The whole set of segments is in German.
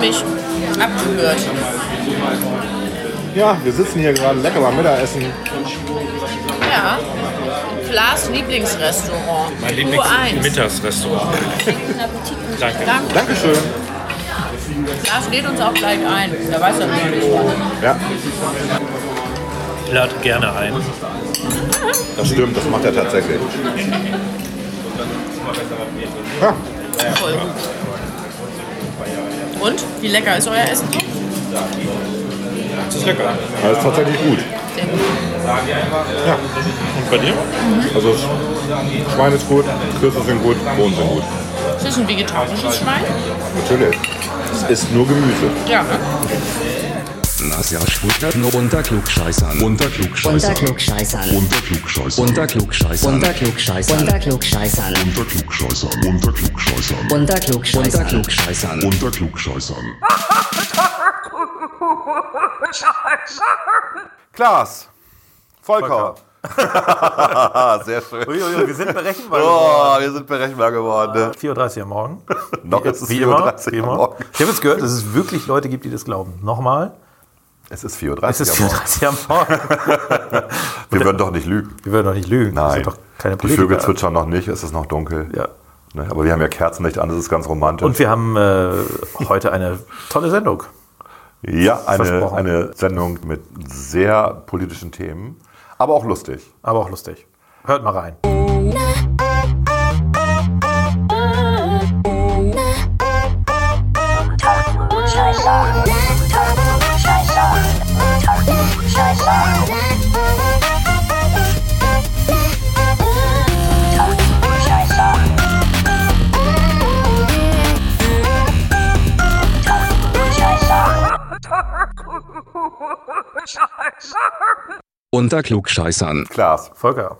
nämlich abgehört. Ja, wir sitzen hier gerade lecker beim Mittagessen. Ja. Klaas Lieblingsrestaurant. Mein Uhr 1. Lieblingsmittagsrestaurant. Danke. Danke. Dankeschön. Klaas lädt uns auch gleich ein. Der weiß noch nicht. Ja, Ich lade gerne ein. das stimmt, das macht er tatsächlich. Ja, Voll gut. Und? Wie lecker ist euer Essen? Das ist lecker. das ist tatsächlich gut. Und bei dir? Also Schwein ist gut, Kürbisse sind gut, Bohnen sind gut. Ist das ein vegetarisches Schwein? Natürlich. Es ist nur Gemüse. Ja, ne? Nasja Schwutter nur unter Klugscheißern. Unter Klugscheißern. Unter Klugscheißern. Unter Klugscheißern. Unterklugscheißern. Unterklugscheißern. Unter Klugscheißern. Unter Klugscheißern. Unterklugscheißern. Unter Klugscheißern. Unter Klugscheißern. Klaas. Volker. Sehr schön. Uiuiui, wir sind berechenbar Oh, wir sind berechenbar geworden. Ne? 4.30 Uhr am Morgen. Noch ist es Wie immer. 4.30 Wie Uhr immer. morgen. Ich habe jetzt gehört, dass es wirklich Leute gibt, die das glauben. Nochmal, Es ist 4.30 Uhr. es ist am Morgen. 4.30 Uhr am Morgen. Wir würden doch nicht lügen. Wir würden doch nicht lügen. Nein. sind doch keine Die. Vögel zwitschern noch nicht, es ist noch dunkel. Ja. Ne, Aber wir haben ja Kerzenlicht an, das ist ganz romantisch. Und wir haben äh, heute eine tolle Sendung. ja, eine, eine Sendung mit sehr politischen Themen, aber auch lustig. Aber auch lustig. Hört mal rein. Unter Klugscheißern. Klaas. Volker.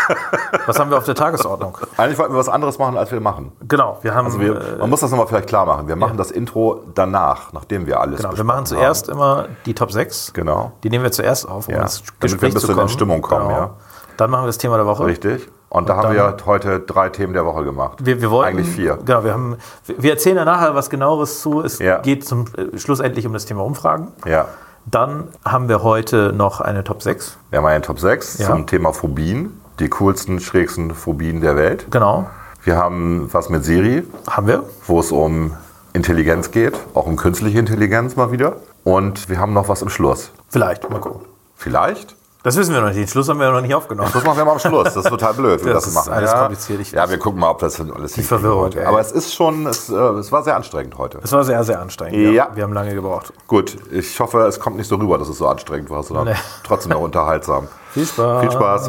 Was haben wir auf der Tagesordnung? Eigentlich wollten wir was anderes machen, als wir machen. Genau, wir haben. Also wir, äh, man muss das nochmal vielleicht klar machen. Wir machen das Intro danach, nachdem wir alles genau, wir machen zuerst immer die Top 6. haben. Genau. Die nehmen wir zuerst auf, um Ja, ins damit wir Gespräch ein bisschen zu kommen. in Stimmung kommen, ja. Dann machen wir das Thema der Woche. Richtig. Und da Und haben dann- wir heute drei Themen der Woche gemacht. Wir, wir wollten, Eigentlich vier. Genau, wir, haben, wir erzählen ja nachher was genaueres zu. Es Ja. geht zum, äh, schlussendlich um das Thema Umfragen. Ja. Dann haben wir heute noch eine Top 6. Wir haben einen Top 6 Ja. zum Thema Phobien. Die coolsten, schrägsten Phobien der Welt. Genau, Wir haben was mit Siri, haben wir. wo es um Intelligenz geht, auch um künstliche Intelligenz mal wieder. Und wir haben noch was im Schluss. Vielleicht, mal gucken. Vielleicht? Das wissen wir noch nicht. Den Schluss haben wir noch nicht aufgenommen. Das machen wir mal am Schluss. Das ist total blöd, wenn wir Das das, ist machen. alles ja. kompliziert. Ich- ja, wir gucken mal, ob das alles hinkriegen Verwirrung, heute. Aber es ist schon, es, äh, es war sehr anstrengend heute. Es war sehr, sehr anstrengend. Ja. Wir haben lange gebraucht. Gut, ich hoffe, es kommt nicht so rüber, dass es so anstrengend war, sondern Nee. trotzdem noch unterhaltsam. Viel Spaß. Viel Spaß.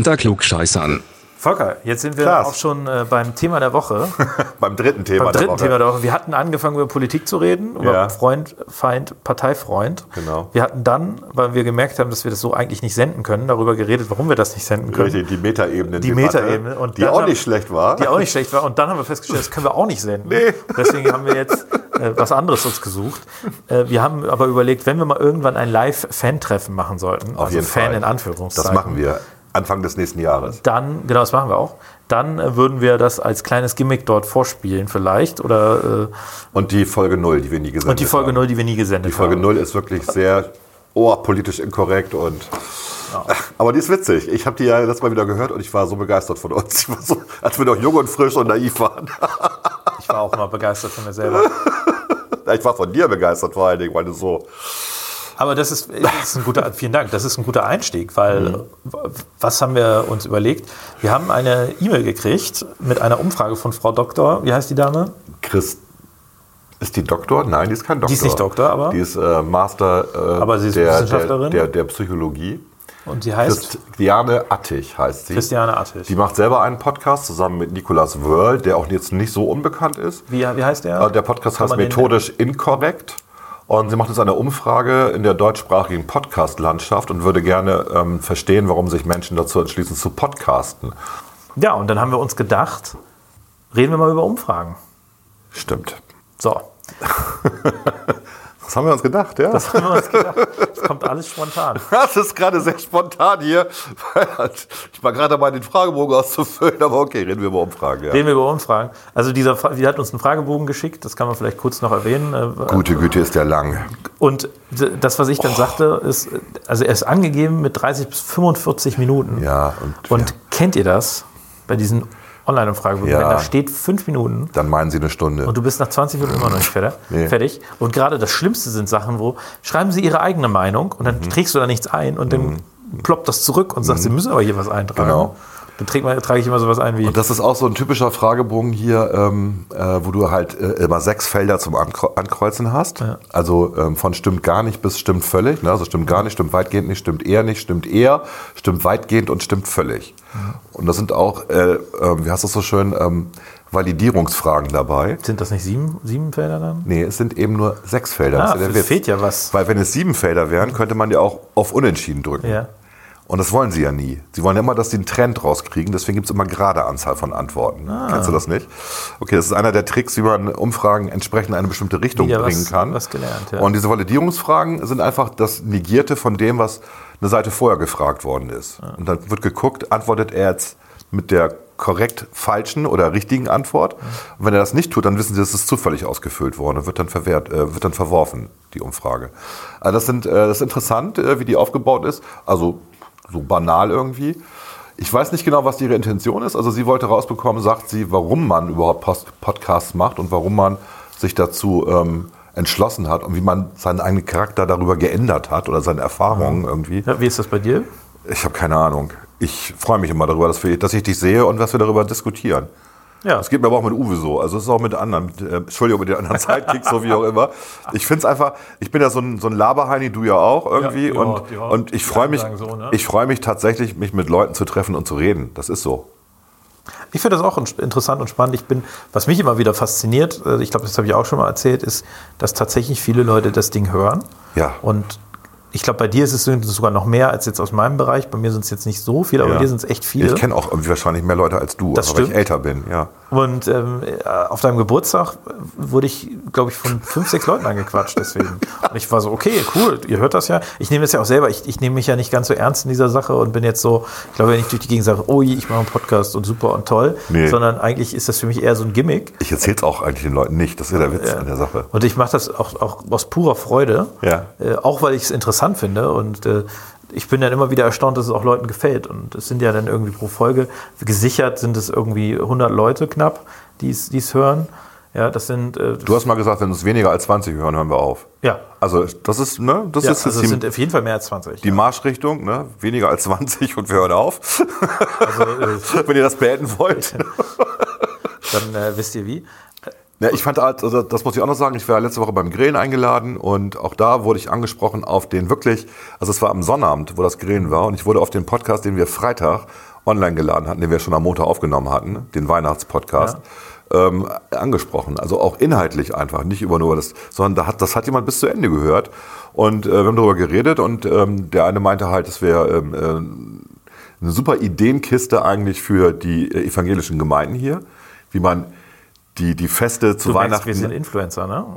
Unter Klugscheißern. Volker, jetzt sind wir Klaas. auch schon äh, beim Thema der Woche. Beim dritten Thema beim der dritten Woche. Thema der Woche. Wir hatten angefangen, über Politik zu reden, über Ja. Freund, Feind, Parteifreund. Genau. Wir hatten dann, weil wir gemerkt haben, dass wir das so eigentlich nicht senden können, darüber geredet, warum wir das nicht senden können. Richtig, die Metaebene. Die Metaebene. Und die auch haben- nicht schlecht war. Die auch nicht schlecht war. Und dann haben wir festgestellt, das können wir auch nicht senden. Nee. Deswegen haben wir jetzt äh, was anderes uns gesucht. Äh, wir haben aber überlegt, wenn wir mal irgendwann ein Live-Fan-Treffen machen sollten, Auf also jeden Fan Fall. in Anführungszeichen. Das machen wir Anfang des nächsten Jahres. Dann, genau, das machen wir auch. Dann äh, würden wir das als kleines Gimmick dort vorspielen vielleicht. Oder, äh, Und die Folge 0, die wir nie gesendet und die Folge haben. 0, die wir nie gesendet Die Folge haben. 0 ist wirklich sehr oh, politisch inkorrekt und. Aber die ist witzig. Ich habe die ja letztes Mal wieder gehört und ich war so begeistert von uns. Ich war so, als wir noch jung und frisch und naiv waren. Ich war auch mal begeistert von mir selber. Ich war von dir begeistert vor allen Dingen, weil du so. Aber das ist, das ist ein guter, vielen Dank, das ist ein guter Einstieg, weil Mhm. was haben wir uns überlegt? Wir haben eine E-Mail gekriegt mit einer Umfrage von Frau Doktor, wie heißt die Dame? Chris. Ist die Doktor? Nein, die ist kein Doktor. Die ist nicht Doktor, aber? Die ist äh, Master äh, Aber sie ist der, Wissenschaftlerin? Der, der, der Psychologie. Und sie heißt Christiane Attig heißt sie. Christiane Attig. Die macht selber einen Podcast zusammen mit Nicolas Wörl, der auch jetzt nicht so unbekannt ist. Wie, wie heißt der? Äh, Der Podcast Kann heißt Methodisch Inkorrekt. Und sie macht jetzt eine Umfrage in der deutschsprachigen Podcast-Landschaft und würde gerne ähm, verstehen, warum sich Menschen dazu entschließen zu podcasten. Ja, und dann haben wir uns gedacht, reden wir mal über Umfragen. Stimmt. So, Das haben wir uns gedacht, ja? das haben wir uns gedacht. Kommt alles spontan. Das ist gerade sehr spontan hier. Ich war gerade dabei, den Fragebogen auszufüllen, aber okay, reden wir über Umfragen. Ja. Reden wir über Umfragen. Also dieser, die hat uns einen Fragebogen geschickt, das kann man vielleicht kurz noch erwähnen. Äh, Gute Güte ist der lang. Und das, was ich dann sagte, ist, also er ist angegeben mit 30 bis 45 Minuten. Ja, und, Und kennt ihr das bei diesen Online-Umfragebogen? Ja. Wenn da steht fünf Minuten dann meinen sie eine Stunde. und du bist nach 20 Minuten immer noch nicht fertig. Nee. fertig. Und gerade das Schlimmste sind Sachen, wo schreiben sie ihre eigene Meinung und dann Mhm. trägst du da nichts ein und dann ploppt das zurück und sagt, sie müssen aber hier was eintragen. Genau. Dann mal, trage ich immer sowas ein wie. Und das ist auch so ein typischer Fragebogen hier, ähm, äh, wo du halt äh, immer sechs Felder zum Ankre Ankreuzen hast. Also ähm, von stimmt gar nicht bis stimmt völlig. Ne? Also stimmt gar nicht, stimmt weitgehend nicht, stimmt eher nicht, stimmt eher, stimmt weitgehend und stimmt völlig. Und das sind auch, äh, äh, wie heißt das so schön, ähm, Validierungsfragen dabei. sind das nicht sieben, sieben Felder dann? Nee, es sind eben nur sechs Felder. Ah, ja es fehlt ja was. Weil wenn es sieben Felder wären, könnte man ja auch auf Unentschieden drücken. Ja. Und das wollen sie ja nie. Sie wollen ja immer, dass sie einen Trend rauskriegen. Deswegen gibt es immer gerade Anzahl von Antworten. Ah. Kennst du das nicht? Okay, das ist einer der Tricks, wie man Umfragen entsprechend in eine bestimmte Richtung Wieder bringen was- kann. was gelernt, ja. Und diese Validierungsfragen sind einfach das Negierte von dem, was eine Seite vorher gefragt worden ist. Und dann wird geguckt, antwortet er jetzt mit der korrekt falschen oder richtigen Antwort. Und wenn er das nicht tut, dann wissen sie, es ist zufällig ausgefüllt worden und wird dann verwehrt, äh, wird dann verworfen, die Umfrage. Also das, sind, äh, das ist interessant, äh, wie die aufgebaut ist. Also so banal irgendwie. Ich weiß nicht genau, was ihre Intention ist. Also sie wollte rausbekommen, sagt sie, warum man überhaupt Post Podcasts macht und warum man sich dazu ähm, entschlossen hat und wie man seinen eigenen Charakter darüber geändert hat oder seine Erfahrungen irgendwie. Ja, wie ist das bei dir? Ich habe keine Ahnung. Ich freue mich immer darüber, dass, wir, dass ich dich sehe und dass wir darüber diskutieren. Ja. Es geht mir aber auch mit Uwe so. Also es ist auch mit anderen, mit, äh, Entschuldigung, mit den anderen Sidekicks, so wie auch immer. Ich finde es einfach, ich bin ja so ein, so ein Laberheini, du ja auch irgendwie. Ja, und, ja. und ich freue mich, so, ne? ich freue mich tatsächlich, mich mit Leuten zu treffen und zu reden. Das ist so. Ich finde das auch in- interessant und spannend. Ich bin, was mich immer wieder fasziniert, äh, ich glaube, das habe ich auch schon mal erzählt, ist, dass tatsächlich viele Leute das Ding hören. Ja. Und ich glaube, bei dir ist es sogar noch mehr als jetzt aus meinem Bereich. Bei mir sind es jetzt nicht so viele, aber Ja. bei dir sind es echt viele. Ich kenne auch irgendwie wahrscheinlich mehr Leute als du, Das aber weil ich älter bin, ja. Und ähm, äh, auf deinem Geburtstag wurde ich, glaube ich, von fünf, sechs Leuten angequatscht deswegen. Und ich war so, okay, cool, ihr hört das ja. Ich nehme das ja auch selber, ich, ich nehme mich ja nicht ganz so ernst in dieser Sache und bin jetzt so, ich glaube, wenn ich durch die Gegend sage, oh je, ich mache einen Podcast und super und toll, Nee. sondern eigentlich ist das für mich eher so ein Gimmick. Ich erzähle es auch eigentlich den Leuten nicht. Das ist ja der Witz an der Sache. Und ich mache das auch, auch aus purer Freude, Ja. äh, auch weil ich es interessant finde. Und äh, ich bin dann immer wieder erstaunt, dass es auch Leuten gefällt. Und es sind ja dann irgendwie pro Folge, gesichert sind es irgendwie 100 Leute knapp, die es es hören. Ja, das sind, äh, Du hast mal gesagt, wenn uns weniger als 20 hören, hören wir auf. ja, Also das ist, ne, das ja ist also es sind auf jeden Fall mehr als 20. die ja. Marschrichtung, ne? Weniger als 20 und wir hören auf. Also, äh, wenn ihr das beenden wollt. dann äh, wisst ihr wie. Ja, ich fand, halt, also das muss ich auch noch sagen, ich war letzte Woche beim Grillen eingeladen und auch da wurde ich angesprochen auf den wirklich, also es war am Sonnabend, wo das Grillen war und ich wurde auf den Podcast, den wir Freitag online geladen hatten, den wir schon am Montag aufgenommen hatten, den Weihnachtspodcast, ähm, angesprochen. Also auch inhaltlich einfach, nicht über nur das, sondern da hat, das hat jemand bis zu Ende gehört und äh, wir haben darüber geredet und ähm, der eine meinte halt, es wäre ähm, äh, eine super Ideenkiste eigentlich für die äh, evangelischen Gemeinden hier, wie man die, die Feste zu Du Weihnachten. wir sind Influencer, ne?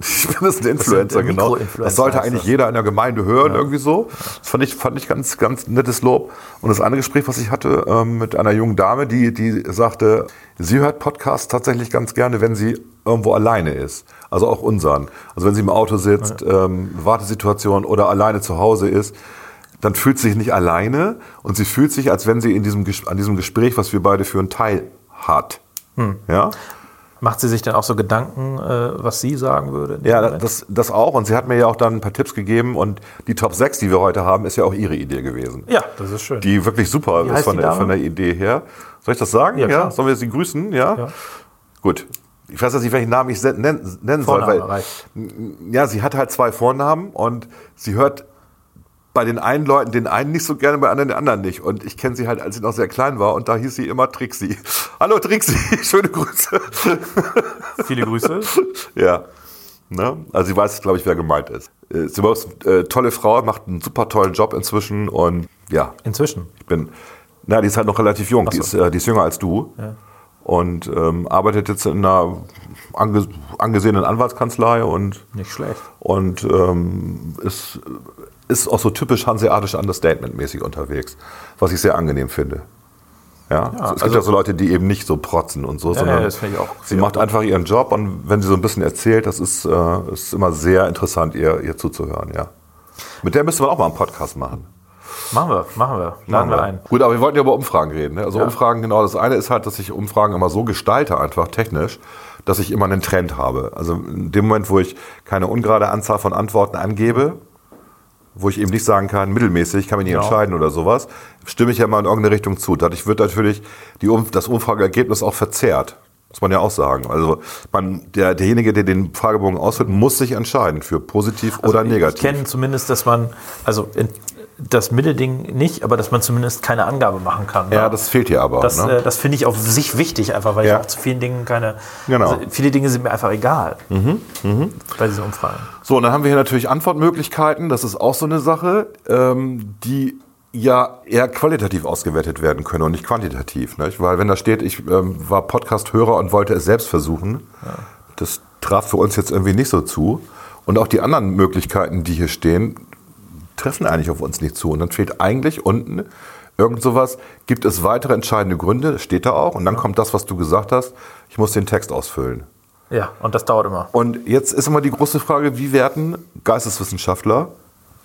Ich bin das ein Influencer, äh, genau. Das sollte eigentlich das. jeder in der Gemeinde hören, irgendwie so. Das fand ich, fand ich ganz, ganz nettes Lob. Und das andere Gespräch, was ich hatte ähm, mit einer jungen Dame, die, die sagte, sie hört Podcasts tatsächlich ganz gerne, wenn sie irgendwo alleine ist. Also auch unseren. Also wenn sie im Auto sitzt, ähm, Wartesituation oder alleine zu Hause ist, dann fühlt sie sich nicht alleine und sie fühlt sich, als wenn sie in diesem, an diesem Gespräch, was wir beide führen, teil hat. Hm. Ja? Macht sie sich dann auch so Gedanken, äh, was sie sagen würde? Ja, das, das auch. Und sie hat mir ja auch dann ein paar Tipps gegeben. Und die Top 6, die wir heute haben, ist ja auch ihre Idee gewesen. ja, das ist schön. Die wirklich super Wie ist von der, von der Idee her. Soll ich das sagen? Ja, klar. Sollen wir sie grüßen? Ja? Ja. Gut. Ich weiß jetzt nicht, welchen Namen ich nennen, nennen soll. Weil, reicht. ja, sie hat halt zwei Vornamen und sie hört bei den einen Leuten den einen nicht so gerne, bei anderen den anderen nicht. Und ich kenne sie halt, als sie noch sehr klein war und da hieß sie immer Trixie. Hallo Trixie, schöne Grüße. Viele Grüße. ja. Ne? Also sie weiß, glaube ich, wer gemeint ist. Äh, Sie ist eine äh, tolle Frau, macht einen super tollen Job inzwischen und ja, Inzwischen. ich bin, na, die ist halt noch relativ jung, die, Ach ist, so. äh, die ist jünger als du und ähm, arbeitet jetzt in einer ange angesehenen Anwaltskanzlei und Nicht schlecht. und ähm, ist, ist auch so typisch hanseatisch Understatement-mäßig unterwegs, was ich sehr angenehm finde. Ja, es gibt also- ja so Leute, die eben nicht so protzen und so, sondern ja, das finde ich auch sie macht einfach ihren Job und wenn sie so ein bisschen erzählt, das ist, äh, ist immer sehr interessant, ihr, ihr zuzuhören, ja. Mit der müsste man auch mal einen Podcast machen. Machen wir, machen wir. Laden wir ein. Gut, aber wir wollten ja über Umfragen reden. Ne? Also Umfragen, genau, das eine ist halt, dass ich Umfragen immer so gestalte, einfach technisch, dass ich immer einen Trend habe. Also in dem Moment, wo ich keine ungerade Anzahl von Antworten angebe, wo ich eben nicht sagen kann, mittelmäßig, kann mich nicht Genau. entscheiden oder sowas, stimme ich ja mal in irgendeine Richtung zu. Dadurch wird natürlich die, um das Umfrageergebnis auch verzerrt. Muss man ja auch sagen. Also man, der, derjenige, der den Fragebogen ausfüllt, muss sich entscheiden für positiv oder Also Ich negativ. kenne zumindest, dass man, also in, das Mittelding nicht, aber dass man zumindest keine Angabe machen kann. ja, ne? das fehlt hier aber. Das, ne? äh, das finde ich auf sich wichtig, einfach weil Ja. ich auch zu vielen Dingen keine. Genau. Also viele Dinge sind mir einfach egal. Mhm, Bei diesen Umfragen. So, und dann haben wir hier natürlich Antwortmöglichkeiten. Das ist auch so eine Sache, ähm, die ja eher qualitativ ausgewertet werden können und nicht quantitativ. Nicht? Weil wenn da steht, ich ähm, war Podcast-Hörer und wollte es selbst versuchen, das traf für uns jetzt irgendwie nicht so zu. Und auch die anderen Möglichkeiten, die hier stehen, treffen eigentlich auf uns nicht zu. Und dann fehlt eigentlich unten irgend sowas. Gibt es weitere entscheidende Gründe? Steht da auch. Und dann kommt das, was du gesagt hast. Ich muss den Text ausfüllen. Ja, und das dauert immer. Und jetzt ist immer die große Frage, wie werten Geisteswissenschaftler,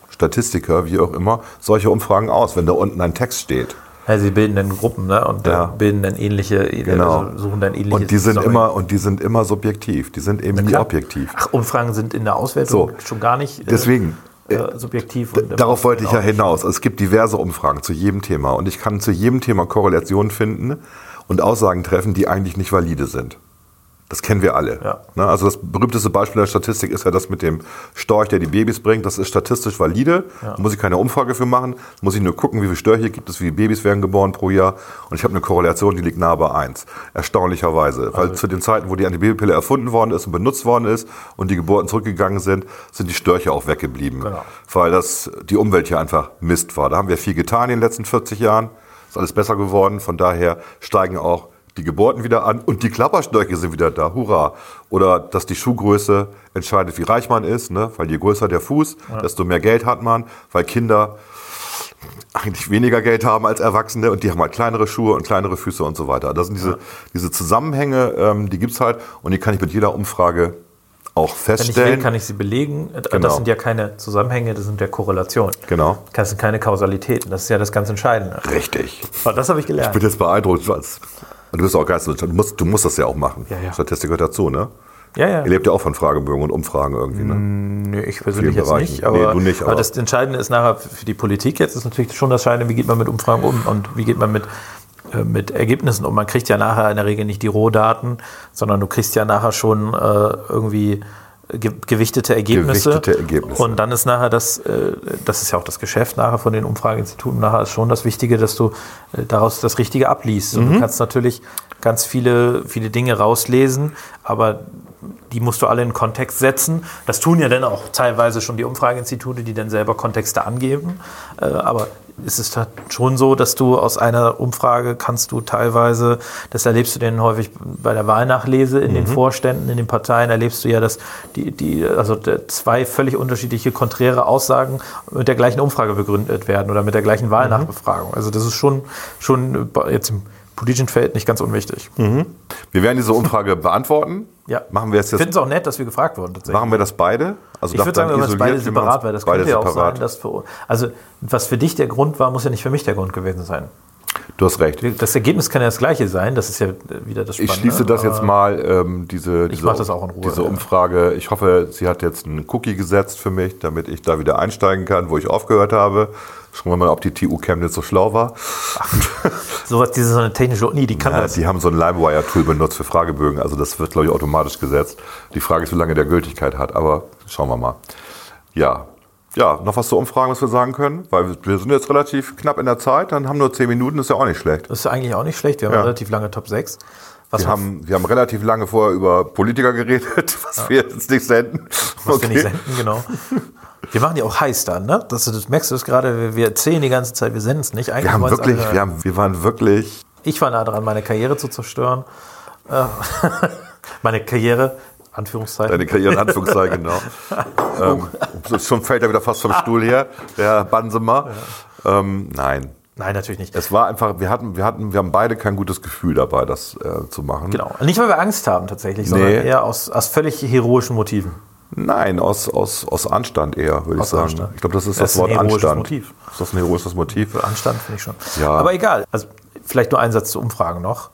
Statistiker, wie auch immer, solche Umfragen aus, wenn da unten ein Text steht? Ja, sie bilden dann Gruppen, ne? Und äh, Ja. bilden dann ähnliche, Genau. also suchen dann ähnliche. Und die sind immer und die sind immer subjektiv. Die sind eben nie objektiv. Ach, Umfragen sind in der Auswertung So. schon gar nicht äh, Deswegen, äh, subjektiv. Und Darauf wollte ich ja hinaus. Also Es gibt diverse Umfragen zu jedem Thema und ich kann zu jedem Thema Korrelationen finden und Aussagen treffen, die eigentlich nicht valide sind. Das kennen wir alle. Ja. Ne, Also das berühmteste Beispiel der Statistik ist ja das mit dem Storch, der die Babys bringt. Das ist statistisch valide. Da muss ich keine Umfrage für machen. Muss ich nur gucken, wie viele Störche gibt es, wie viele Babys werden geboren pro Jahr. Und ich habe eine Korrelation, die liegt nahe bei 1. Erstaunlicherweise. Also Weil zu den Zeiten, wo die Antibabypille erfunden worden ist und benutzt worden ist und die Geburten zurückgegangen sind, sind die Störche auch weggeblieben. Genau. Weil das die Umwelt hier einfach Mist war. Da haben wir viel getan in den letzten 40 Jahren. Ist alles besser geworden. Von daher steigen auch die Geburten wieder an und die Klapperstörche sind wieder da. Hurra! Oder dass die Schuhgröße entscheidet, wie reich man ist. Ne? Weil je größer der Fuß, desto mehr Geld hat man. Weil Kinder eigentlich weniger Geld haben als Erwachsene und die haben halt kleinere Schuhe und kleinere Füße und so weiter. Das sind diese, diese Zusammenhänge, ähm, die gibt's halt und die kann ich mit jeder Umfrage auch Wenn ich will, feststellen. kann ich sie belegen. Äh, Genau. Das sind ja keine Zusammenhänge, das sind ja Korrelationen. Genau. Das sind keine Kausalitäten. Das ist ja das ganz Entscheidende. Richtig. Oh, das habe ich Ich gelernt. bin jetzt beeindruckt. Und du bist auch Geisteswissenschaftler. Du musst, du musst das ja auch machen. Ja, ja. Statistik gehört dazu, ne? Ja, ja. Ihr lebt ja auch von Fragebögen und Umfragen irgendwie, ne? Nö, ich persönlich jetzt Bereichen. nicht. Aber, Nee, du nicht, aber aber- das Entscheidende ist nachher für die Politik jetzt ist natürlich schon das Entscheidende, wie geht man mit Umfragen um und wie geht man mit, äh, mit Ergebnissen um. Man kriegt ja nachher in der Regel nicht die Rohdaten, sondern du kriegst ja nachher schon äh, irgendwie ge gewichtete Ergebnisse. Gewichtete Ergebnisse. Und dann ist nachher das, äh, das ist ja auch das Geschäft nachher von den Umfrageinstituten, nachher ist schon das Wichtige, dass du äh, daraus das Richtige abliest. Und Mhm. du kannst natürlich ganz viele, viele Dinge rauslesen, aber die musst du alle in Kontext setzen. Das tun ja dann auch teilweise schon die Umfrageinstitute, die dann selber Kontexte angeben. Äh, aber ist halt schon so, dass du aus einer Umfrage kannst du teilweise, das erlebst du denn häufig bei der Wahlnachlese in den Vorständen, in den Parteien, erlebst du ja, dass die, die also zwei völlig unterschiedliche, konträre Aussagen mit der gleichen Umfrage begründet werden oder mit der gleichen Wahlnachbefragung. Also das ist schon, schon jetzt im politischen Feld nicht ganz unwichtig. Wir werden diese Umfrage beantworten. Ja. Machen wir es Ich jetzt, finde es auch nett, dass wir gefragt wurden. Tatsächlich. machen wir das beide? Also Ich würde sagen, wenn wir isoliert beide separat, weil das beide könnte ja auch separat. sein, dass für, also was für dich der Grund war, muss ja nicht für mich der Grund gewesen sein. Du hast recht. Das Ergebnis kann ja das gleiche sein, das ist ja wieder das Ich Spannende. schließe das jetzt mal, ähm, diese, diese, mach das auch in Ruhe, diese ja. Umfrage. Ich hoffe, sie hat jetzt einen Cookie gesetzt für mich, damit ich da wieder einsteigen kann, wo ich aufgehört habe. Schauen wir mal, ob die TU Chemnitz so schlau war. Sowas, diese so eine technische Uni, die kann Ja, das. die haben so ein LimeWire-Tool benutzt für Fragebögen. Also das wird, glaube ich, automatisch gesetzt. Die Frage ist, wie lange der Gültigkeit hat. Aber schauen wir mal. Ja, Ja, noch was zu Umfragen, was wir sagen können? Weil wir sind jetzt relativ knapp in der Zeit, dann haben nur zehn Minuten, ist ja auch nicht schlecht. Das ist eigentlich auch nicht schlecht. Wir haben Ja. relativ lange Top 6. Was Wir haben, wir haben relativ lange vorher über Politiker geredet, was wir jetzt nicht senden. was wir nicht senden, genau. Wir machen die auch heiß dann, ne? Das, das merkst du das gerade, wir, erzählen die ganze Zeit, wir senden es nicht. Eigentlich Wir haben wirklich, alle wir, haben, wir waren wirklich, Ich war nah dran, meine Karriere zu zerstören. Äh, meine Karriere, Anführungszeichen. deine Karriere in Anführungszeichen, genau. ähm, schon fällt er wieder fast vom Stuhl her, der Bansemer. Ähm, nein. Nein, natürlich nicht. Es war einfach, wir hatten, wir hatten, wir haben beide kein gutes Gefühl dabei, das äh, zu machen. Genau. Nicht, weil wir Angst haben tatsächlich, sondern Nee. eher aus, aus völlig heroischen Motiven. Nein, aus, aus, aus Anstand eher, würde ich Aus sagen. Anstand. Ich glaube, das ist Das das, ist ein Wort heroisches Anstand. Motiv. Ist das ein heroisches Motiv? Für Anstand finde ich schon. Ja. Aber egal. Also vielleicht nur ein Satz zu Umfragen noch.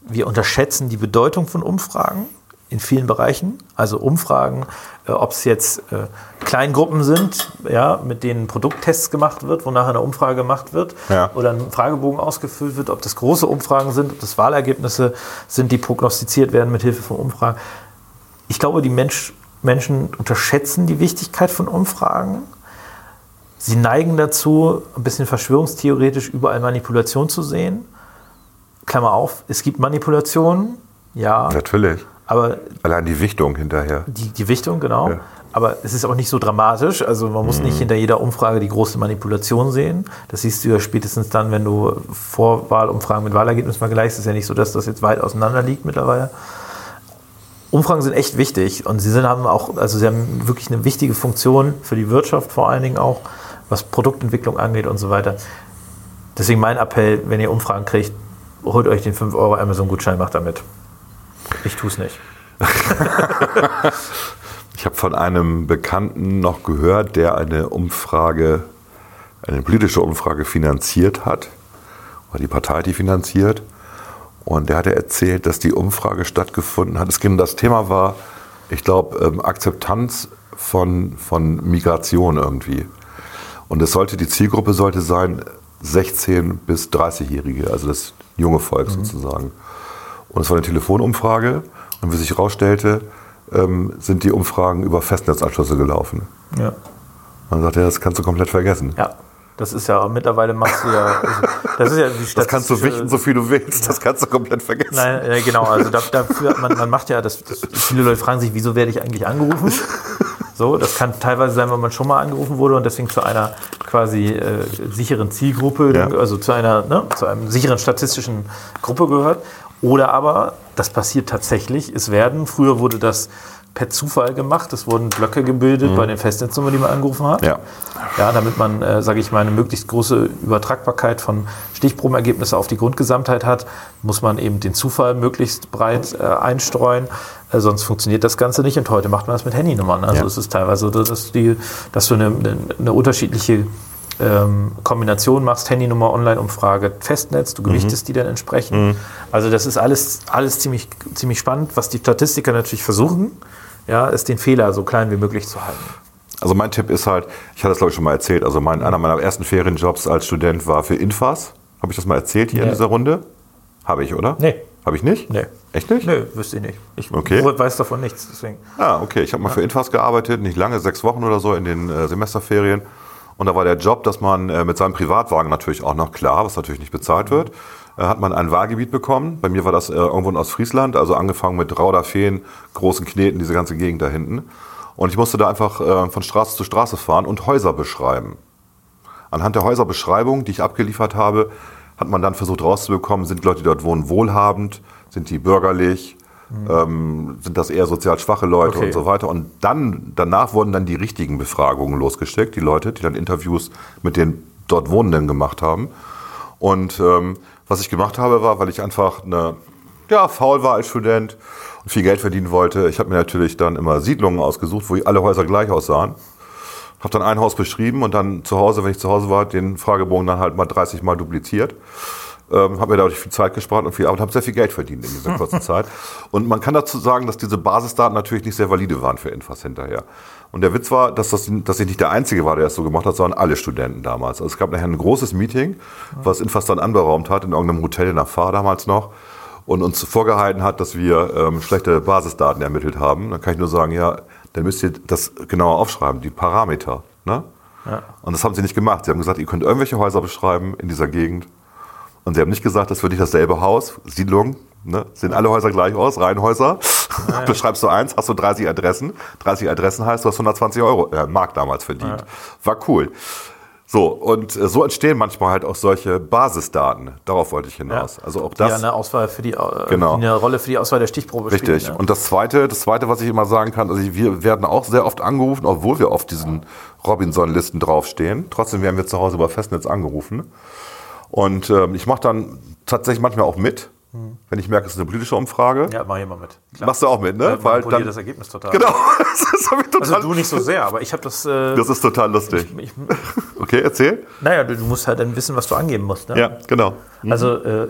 Wir unterschätzen die Bedeutung von Umfragen in vielen Bereichen. Also Umfragen, äh, ob es jetzt äh, Kleingruppen sind, ja, mit denen Produkttests gemacht wird, wo nachher eine Umfrage gemacht wird, Ja. oder ein Fragebogen ausgefüllt wird, ob das große Umfragen sind, ob das Wahlergebnisse sind, die prognostiziert werden mit Hilfe von Umfragen. Ich glaube, die Mensch, Menschen unterschätzen die Wichtigkeit von Umfragen. Sie neigen dazu, ein bisschen verschwörungstheoretisch überall Manipulation zu sehen. Klammer auf, es gibt Manipulationen, ja, Natürlich. Aber Allein die Wichtung hinterher. die, die Wichtung, genau. Ja. Aber es ist auch nicht so dramatisch. Also man muss nicht hinter jeder Umfrage die große Manipulation sehen. Das siehst du ja spätestens dann, wenn du Vorwahlumfragen mit Wahlergebnissen vergleichst. Es ist ja nicht so, dass das jetzt weit auseinander liegt mittlerweile. Umfragen sind echt wichtig und sie sind, haben auch, also sie haben wirklich eine wichtige Funktion für die Wirtschaft vor allen Dingen auch, was Produktentwicklung angeht und so weiter. Deswegen mein Appell, wenn ihr Umfragen kriegt, holt euch den 5 Euro Amazon-Gutschein, macht damit. Ich tue es nicht. Ich habe von einem Bekannten noch gehört, der eine Umfrage, eine politische Umfrage finanziert hat, oder die Partei die finanziert. Und der hatte erzählt, dass die Umfrage stattgefunden hat. Es ging, das Thema war, ich glaube, ähm, Akzeptanz von, von Migration irgendwie. Und es sollte, die Zielgruppe sollte sein 16 bis 30-Jährige, also das junge Volk sozusagen. Und es war eine Telefonumfrage und wie sich herausstellte, ähm, sind die Umfragen über Festnetzanschlüsse gelaufen. Ja. Man sagt, ja, das kannst du komplett vergessen. Ja, das ist ja mittlerweile machst du ja. Also, das ist ja die Das kannst du wichten, so viel du willst, das kannst du komplett vergessen. Nein, äh, genau. Also da, dafür man, man macht ja, das, das, viele Leute fragen sich, wieso werde ich eigentlich angerufen? So, das kann teilweise sein, wenn man schon mal angerufen wurde und deswegen zu einer quasi äh, sicheren Zielgruppe, Ja. also zu einer, ne, zu einem sicheren statistischen Gruppe gehört. Oder aber, das passiert tatsächlich, es werden, früher wurde das per Zufall gemacht, es wurden Blöcke gebildet bei den Festnetznummern, die man angerufen hat. Mhm. Ja. Ja, damit man, äh, sage ich mal, eine möglichst große Übertragbarkeit von Stichprobenergebnissen auf die Grundgesamtheit hat, muss man eben den Zufall möglichst breit äh, einstreuen. Äh, sonst funktioniert das Ganze nicht. Und heute macht man das mit Handynummern. Also Ja. es ist teilweise so, dass, die, dass du eine, eine unterschiedliche ähm, Kombination machst, Handynummer, Online-Umfrage, Festnetz, du gewichtest die dann entsprechend. Also das ist alles, alles ziemlich, ziemlich spannend, was die Statistiker natürlich versuchen, ja, ist den Fehler so klein wie möglich zu halten. Also mein Tipp ist halt, ich hatte das glaube ich schon mal erzählt, also mein, einer meiner ersten Ferienjobs als Student war für Infas. Habe ich das mal erzählt hier in Nee. dieser Runde? Habe ich, oder? Nee. Habe ich nicht? Nee. Echt nicht? Nö, wüsste ich nicht. Ich Okay. weiß davon nichts. Deswegen. Ah, okay. Ich habe mal für Infas gearbeitet, nicht lange, sechs Wochen oder so in den äh, Semesterferien. Und da war der Job, dass man äh, mit seinem Privatwagen natürlich auch noch klar, was natürlich nicht bezahlt wird, äh, hat man ein Wahlgebiet bekommen. Bei mir war das äh, irgendwo in Ostfriesland, also angefangen mit Rauder, Feen, großen Kneten, diese ganze Gegend da hinten. Und ich musste da einfach äh, von Straße zu Straße fahren und Häuser beschreiben. Anhand der Häuserbeschreibung, die ich abgeliefert habe, hat man dann versucht rauszubekommen, sind die Leute, die dort wohnen, wohlhabend, sind die bürgerlich, ähm, sind das eher sozial schwache Leute Okay. und so weiter. Und dann, danach wurden dann die richtigen Befragungen losgesteckt, die Leute, die dann Interviews mit den dort Wohnenden gemacht haben. Und ähm, was ich gemacht habe, war, weil ich einfach eine, ja, faul war als Student und viel Geld verdienen wollte, ich habe mir natürlich dann immer Siedlungen ausgesucht, wo alle Häuser gleich aussahen. Habe dann ein Haus beschrieben und dann zu Hause, wenn ich zu Hause war, den Fragebogen dann halt mal 30 Mal dupliziert. Ähm, habe mir dadurch viel Zeit gespart und viel Arbeit, habe sehr viel Geld verdient in dieser kurzen Zeit. Und man kann dazu sagen, dass diese Basisdaten natürlich nicht sehr valide waren für Infas hinterher. Und der Witz war, dass, das, dass ich nicht der Einzige war, der das so gemacht hat, sondern alle Studenten damals. Also es gab nachher ein großes Meeting, was Infas dann anberaumt hat, in irgendeinem Hotel in der Fahr damals noch und uns vorgehalten hat, dass wir ähm, schlechte Basisdaten ermittelt haben. Dann kann ich nur sagen, ja, dann müsst ihr das genauer aufschreiben, die Parameter. Ne? Und das haben sie nicht gemacht. Sie haben gesagt, ihr könnt irgendwelche Häuser beschreiben in dieser Gegend. Und sie haben nicht gesagt, das ist wirklich dasselbe Haus, Siedlung, ne? sehen alle Häuser gleich aus, Reihenhäuser. Beschreibst du eins, hast du 30 Adressen. 30 Adressen heißt, du hast 120 Euro, äh, Mark damals verdient. War cool. So, und äh, so entstehen manchmal halt auch solche Basisdaten. Darauf wollte ich hinaus. Also auch Die ja das. eine Auswahl für die, äh, Genau. eine Rolle für die Auswahl der Stichprobe Richtig. spielt. Und das zweite, das zweite, was ich immer sagen kann, also wir werden auch sehr oft angerufen, obwohl wir auf diesen Robinson-Listen draufstehen. Trotzdem werden wir zu Hause über Festnetz angerufen. Und ähm, ich mache dann tatsächlich manchmal auch mit, wenn ich merke, es ist eine politische Umfrage. Ja, mach ich mal mit. Klar. Machst du auch mit, ne? Weil Weil dann, das Ergebnis total. genau, das ich total, Also du nicht so sehr, aber ich habe das. Äh, das ist total lustig. ich, Okay, erzähl. naja, du, du musst halt dann wissen, was du angeben musst. Ne? Ja, genau. Also äh,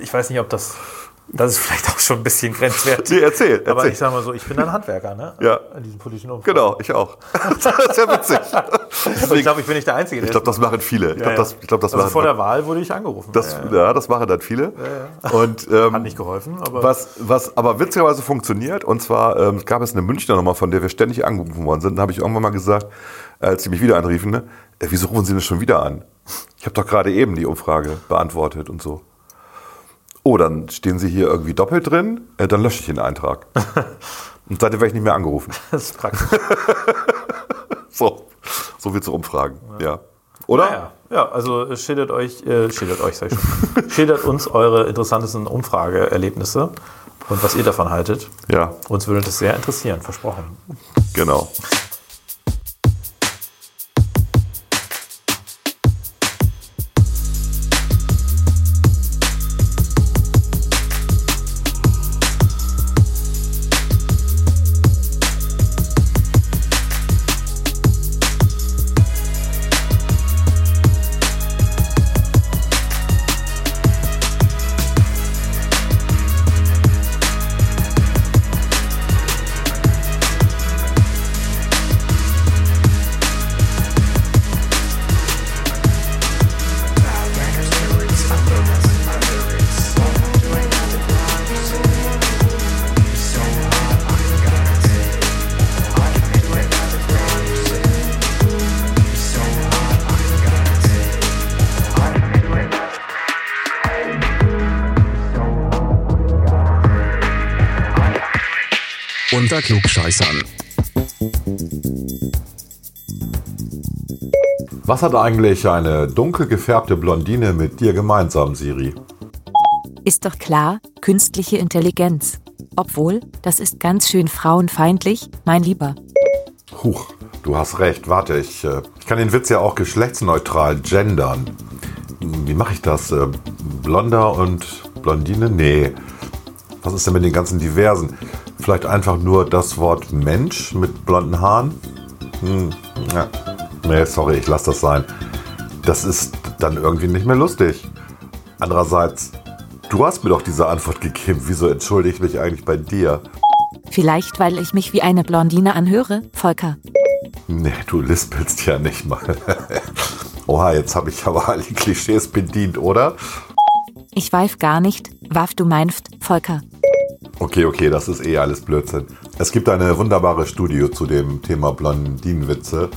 ich weiß nicht, ob das. Das ist vielleicht auch schon ein bisschen grenzwertig. Nee, erzähl, Aber erzähl. ich sag mal so, ich bin ein Handwerker, ne? Ja. In diesen politischen Umfragen. Genau, ich auch. das ist ja witzig. Aber ich glaube, ich bin nicht der Einzige. Ich glaube, das machen viele. Ich Ja, glaube, ja. das, ich glaub, das also machen vor der Wahl wurde ich angerufen. das, ja, ja, das machen dann viele. Und ähm, Hat nicht geholfen, aber Was, was aber witzigerweise funktioniert, und zwar ähm, gab es eine Münchner Nummer, von der wir ständig angerufen worden sind. Da habe ich irgendwann mal gesagt, als sie mich wieder anriefen, ne, äh, wieso rufen Sie mich schon wieder an? Ich habe doch gerade eben die Umfrage beantwortet und so. Oh, dann stehen Sie hier irgendwie doppelt drin, äh, dann lösche ich den Eintrag. und seitdem werde ich nicht mehr angerufen. das ist praktisch. So, so viel zu Umfragen. Ja. Oder? Ja, ja, also äh, schildert euch, äh, schildert euch, sag ich schon. schildert uns eure interessantesten Umfrageerlebnisse und was ihr davon haltet. Ja, Uns würde das sehr interessieren, versprochen. genau. Unter Klugscheißern. Was hat eigentlich eine dunkel gefärbte Blondine mit dir gemeinsam, Siri? Ist doch klar, künstliche Intelligenz. Obwohl, das ist ganz schön frauenfeindlich, mein Lieber. Huch, du hast recht. Warte, ich, äh, ich kann den Witz ja auch geschlechtsneutral gendern. Wie mache ich das? Äh, Blonder und Blondine? Nee. Was ist denn mit den ganzen Diversen? Vielleicht einfach nur das Wort Mensch mit blonden Haaren? Hm, ja. Nee, sorry, ich lasse das sein. Das ist dann irgendwie nicht mehr lustig. Andererseits, du hast mir doch diese Antwort gegeben. Wieso entschuldige ich mich eigentlich bei dir? Vielleicht, weil ich mich wie eine Blondine anhöre, Volker. Nee, du lispelst ja nicht mal. Oha, jetzt habe ich aber alle Klischees bedient, oder? Ich weif gar nicht, waff du meinst, Volker. Okay, okay, das ist eh alles Blödsinn. Es gibt eine wunderbare Studie zu dem Thema Blondinenwitze.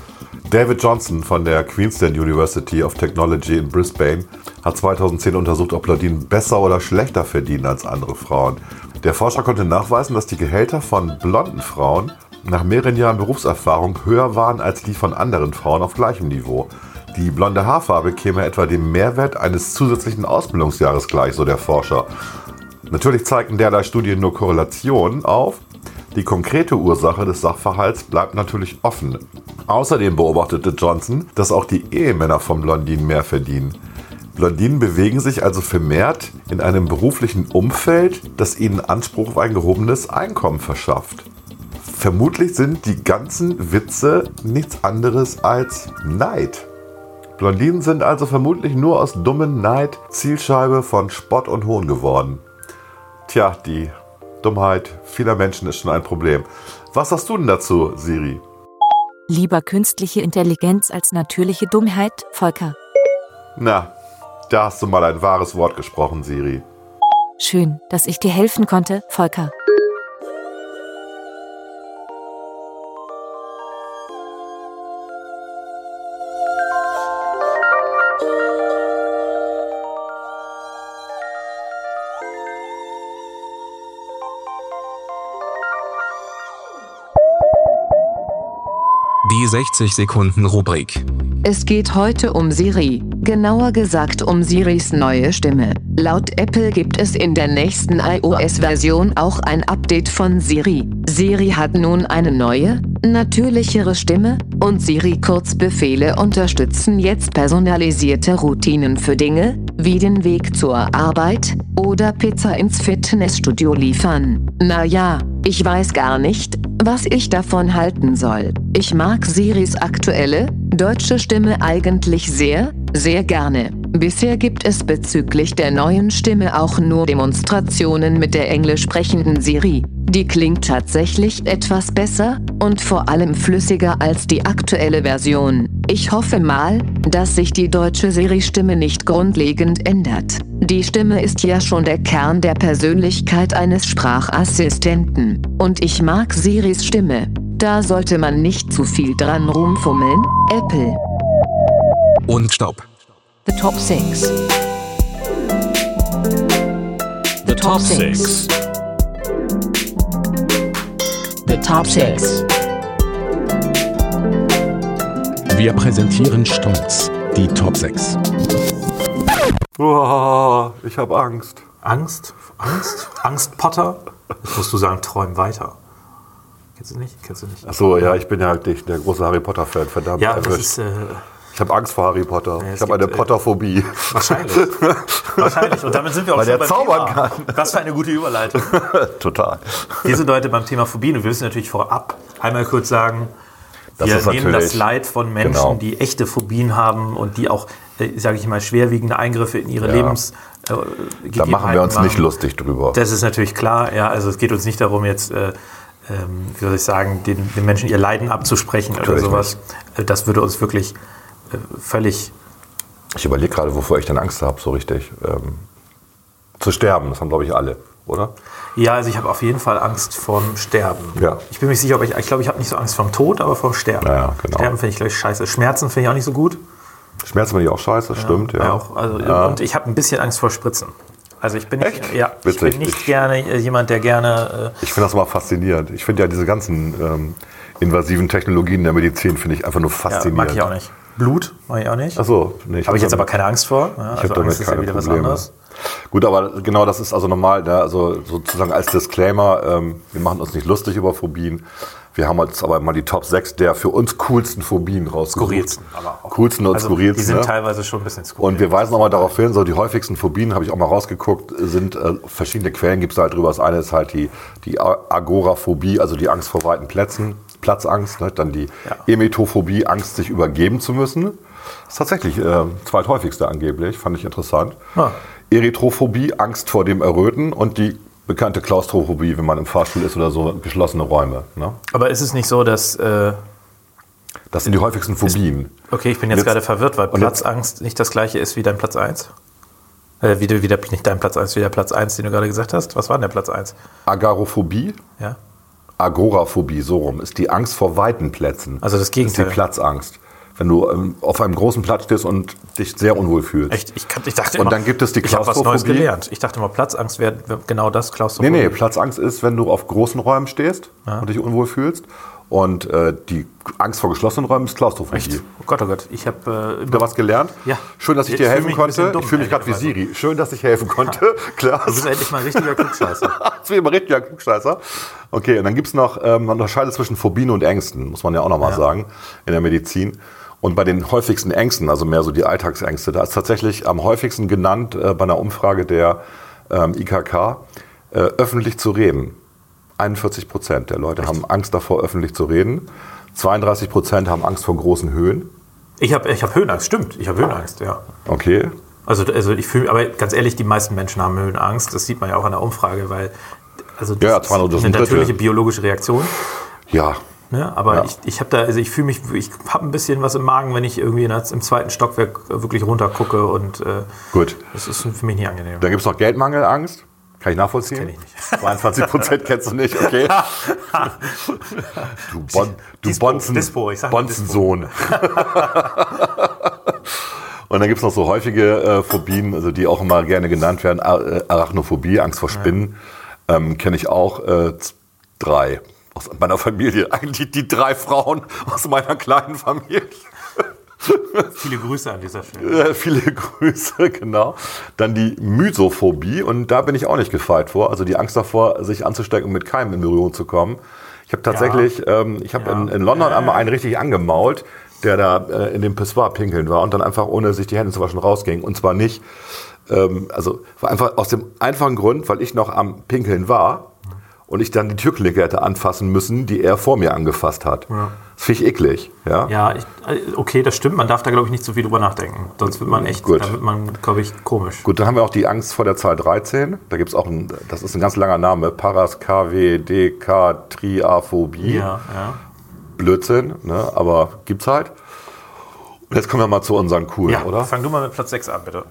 David Johnson von der Queensland University of Technology in Brisbane hat 2010 untersucht, ob Blondinen besser oder schlechter verdienen als andere Frauen. Der Forscher konnte nachweisen, dass die Gehälter von blonden Frauen nach mehreren Jahren Berufserfahrung höher waren als die von anderen Frauen auf gleichem Niveau. Die blonde Haarfarbe käme etwa dem Mehrwert eines zusätzlichen Ausbildungsjahres gleich, so der Forscher. Natürlich zeigten derlei Studien nur Korrelationen auf. Die konkrete Ursache des Sachverhalts bleibt natürlich offen. Außerdem beobachtete Johnson, dass auch die Ehemänner von Blondinen mehr verdienen. Blondinen bewegen sich also vermehrt in einem beruflichen Umfeld, das ihnen Anspruch auf ein gehobenes Einkommen verschafft. Vermutlich sind die ganzen Witze nichts anderes als Neid. Blondinen sind also vermutlich nur aus dummen Neid Zielscheibe von Spott und Hohn geworden. Tja, die Dummheit vieler Menschen ist schon ein Problem. Was sagst du denn dazu, Siri? Lieber künstliche Intelligenz als natürliche Dummheit, Volker. Na, da hast du mal ein wahres Wort gesprochen, Siri. Schön, dass ich dir helfen konnte, Volker. Die 60 Sekunden Rubrik. Es geht heute um Siri, genauer gesagt um Siris neue Stimme. Laut Apple gibt es in der nächsten iOS-Version auch ein Update von Siri. Siri hat nun eine neue, natürlichere Stimme und Siri-Kurzbefehle unterstützen jetzt personalisierte Routinen für Dinge, wie den Weg zur Arbeit oder Pizza ins Fitnessstudio liefern. Naja, ich weiß gar nicht, was ich davon halten soll. Ich mag Siris aktuelle, deutsche Stimme eigentlich sehr, sehr gerne. Bisher gibt es bezüglich der neuen Stimme auch nur Demonstrationen mit der englisch sprechenden Siri. Die klingt tatsächlich etwas besser und vor allem flüssiger als die aktuelle Version. Ich hoffe mal, dass sich die deutsche Siri-Stimme nicht grundlegend ändert. Die Stimme ist ja schon der Kern der Persönlichkeit eines Sprachassistenten. Und ich mag Siris Stimme. Da sollte man nicht zu viel dran rumfummeln. Apple. Und Stopp. The Top 6. The Top 6. The Top 6. Wir präsentieren stolz die Top 6. Uah, ich habe Angst. Angst? Angst? Angst Potter? Jetzt musst du sagen, träum weiter. Kennst du nicht? Kennst du nicht? Achso, ja, ich bin ja halt nicht der große Harry Potter-Fan, verdammt. Ja, das erwischt. ist äh, ich habe Angst vor Harry Potter. es ich habe eine äh, Potterphobie. wahrscheinlich. wahrscheinlich. Und damit sind wir auch Weil schon der zaubern Thema. kann. Was für eine gute Überleitung. Total. Wir sind heute beim Thema Phobien und wir müssen natürlich vorab einmal kurz sagen, Das wir nehmen das Leid von Menschen, genau. die echte Phobien haben und die auch, sage ich mal, schwerwiegende Eingriffe in ihre Ja. Lebens. Äh, Da machen wir uns Gegebenheiten nicht machen. lustig drüber. Das ist natürlich klar, ja. Also es geht uns nicht darum, jetzt, äh, ähm, wie soll ich sagen, den, den Menschen ihr Leiden abzusprechen oder Natürlich sowas. Äh, Das würde uns wirklich äh, völlig. Ich überlege gerade, wovor ich denn Angst habe, so richtig. Ähm, zu sterben, das haben, glaube ich, alle, oder? Ja, also ich habe auf jeden Fall Angst vorm Sterben. Ja. Ich bin mir nicht sicher, ob ich. Ich glaube, ich habe nicht so Angst vorm Tod, aber vorm Sterben. Ja, ja, genau. Sterben finde ich, glaube ich, scheiße. Schmerzen finde ich auch nicht so gut. Schmerzen finde ich auch scheiße, stimmt, ja. Ja, auch, also, Ja. Und ich habe ein bisschen Angst vor Spritzen. Also ich bin nicht, ja, ich bin nicht Ich- gerne äh, jemand, der gerne. Ich finde das immer faszinierend. Ich finde ja diese ganzen ähm, invasiven Technologien der Medizin finde ich einfach nur Äh, ja, faszinierend. mag ich auch nicht. Blut mag ich auch nicht. Achso, nee, Habe ich jetzt aber keine Angst vor. Ja, Ich also habe damit ja keine wieder was Probleme. anderes. Gut, aber genau das ist also normal. Ne? Also sozusagen als Disclaimer, ähm, wir machen uns nicht lustig über Phobien. Wir haben uns aber mal die Top 6 der für uns coolsten Phobien rausgesucht. Skurrilsten, aber auch. Coolsten und Also, skurrilsten. die sind ne? teilweise schon ein bisschen skurril. Und wir weisen nochmal darauf hin, so die häufigsten Phobien, habe ich auch mal rausgeguckt, sind äh, verschiedene Quellen gibt es da halt drüber. Das eine ist halt die, die Agoraphobie, also die Angst vor weiten Plätzen, Platzangst. Ne? Dann die Ja. Emetophobie, Angst, sich übergeben zu müssen. Das ist tatsächlich äh, zweithäufigste angeblich, fand ich interessant. Ah. Erythrophobie, Angst vor dem Erröten und die bekannte Klaustrophobie, wenn man im Fahrstuhl ist oder so, geschlossene Räume. Ne? aber ist es nicht so, dass. Äh, Das sind die häufigsten Phobien. okay, ich bin jetzt, Jetzt- gerade verwirrt, weil Platzangst nicht das gleiche ist wie dein Platz 1? Äh, wie, du- wie der, nicht dein Platz 1, wie der Platz 1, den du gerade gesagt hast. Was war denn der Platz 1? Agarophobie, Ja? Agoraphobie, so rum, ist die Angst vor weiten Plätzen. Also das Gegenteil. ist die Platzangst. Wenn du ähm, auf einem großen Platz stehst und dich sehr unwohl fühlst. Echt? Ich, ich dachte Und immer, dann gibt es die Ich habe was Neues Klaustrophobie. gelernt. Ich dachte immer, Platzangst wäre genau das, Nee, Klaustrophobie. nee, Platzangst ist, wenn du auf großen Räumen stehst und dich unwohl fühlst. Und äh, die Angst vor geschlossenen Räumen ist Klaustrophobie. Echt? Oh Gott, oh Gott. Ich habe äh, Wieder was gelernt? Ja. Schön, dass ich, Ich dir helfen ein konnte. dumm, ich fühle mich gerade wie. Siri. Schön, dass ich helfen konnte. Klar. Du bist endlich mal ein richtiger Klugscheißer. Das wäre immer richtiger Klugscheißer. Okay, und dann gibt es noch, ähm, man unterscheidet zwischen Phobien und Ängsten, muss man ja auch nochmal sagen, in der Medizin. Und bei den häufigsten Ängsten, also mehr so die Alltagsängste, da ist tatsächlich am häufigsten genannt äh, bei einer Umfrage der ähm, IKK, äh, öffentlich zu reden. 41 Prozent der Leute haben Angst davor, öffentlich zu reden. 32 Prozent haben Angst vor großen Höhen. Ich habe ich hab Höhenangst, stimmt. Ich habe Höhenangst, ja. Okay. Also, also ich fühle, aber ganz ehrlich, die meisten Menschen haben Höhenangst. Das sieht man ja auch an der Umfrage, weil also das Ja, ist eine natürliche biologische Reaktion. Ja, Ne? Aber Ja. ich, ich habe da, also ich fühle mich, ich habe ein bisschen was im Magen, wenn ich irgendwie in der, im zweiten Stockwerk wirklich runter gucke und äh, gut. das ist für mich nicht angenehm. Dann gibt es noch Geldmangelangst. Kann ich nachvollziehen? Kenn ich nicht. 22 Prozent kennst du nicht, okay. du bon, du Dispo, Bonzen, Dispo, Bonzensohn. Und dann gibt es noch so häufige äh, Phobien, also die auch immer gerne genannt werden. Äh, Arachnophobie, Angst vor Spinnen, ähm, kenne ich auch äh, drei aus meiner Familie. Eigentlich die drei Frauen aus meiner kleinen Familie. Viele Grüße an dieser Stelle. Äh, viele Grüße, genau. Dann die Mysophobie und da bin ich auch nicht gefeit vor. Also die Angst davor, sich anzustecken und mit Keimen in Berührung zu kommen. Ich habe tatsächlich, ähm, ich habe Ja. in, in London einmal einen richtig angemault, der da äh, in dem Pissoir pinkeln war und dann einfach ohne sich die Hände zu waschen rausging. Und zwar nicht, ähm, also war einfach aus dem einfachen Grund, weil ich noch am Pinkeln war und ich dann die Türklinke hätte anfassen müssen, die er vor mir angefasst hat. Das finde ich eklig. Ja? Ja, ich, äh, okay, das stimmt. Man darf da, glaube ich, nicht so viel drüber nachdenken. Sonst wird man echt, Gut. da wird man, glaube ich, komisch. Gut, dann haben wir auch die Angst vor der Zahl 13. Da gibt es auch ein, das ist ein ganz langer Name, Paraskavdekatriaphobie. Ja, ja. Blödsinn, ne? aber gibt's halt. Und jetzt kommen wir mal zu unseren coolen, Ja, oder? fang du mal mit Platz 6 an, bitte.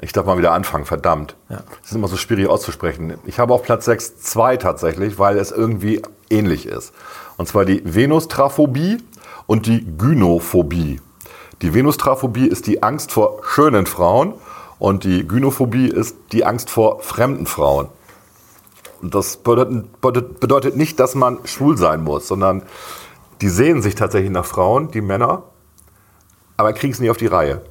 Ich darf mal wieder anfangen, verdammt. Ja. Das ist immer so schwierig auszusprechen. Ich habe auf Platz 6 zwei tatsächlich, weil es irgendwie ähnlich ist. Und zwar die Venustraphobie und die Gynophobie. Die Venustraphobie ist die Angst vor schönen Frauen und die Gynophobie ist die Angst vor fremden Frauen. Und das bedeutet, bedeutet- bedeutet nicht, dass man schwul sein muss, sondern die sehen sich tatsächlich nach Frauen, die Männer, aber kriegen es nie auf die Reihe.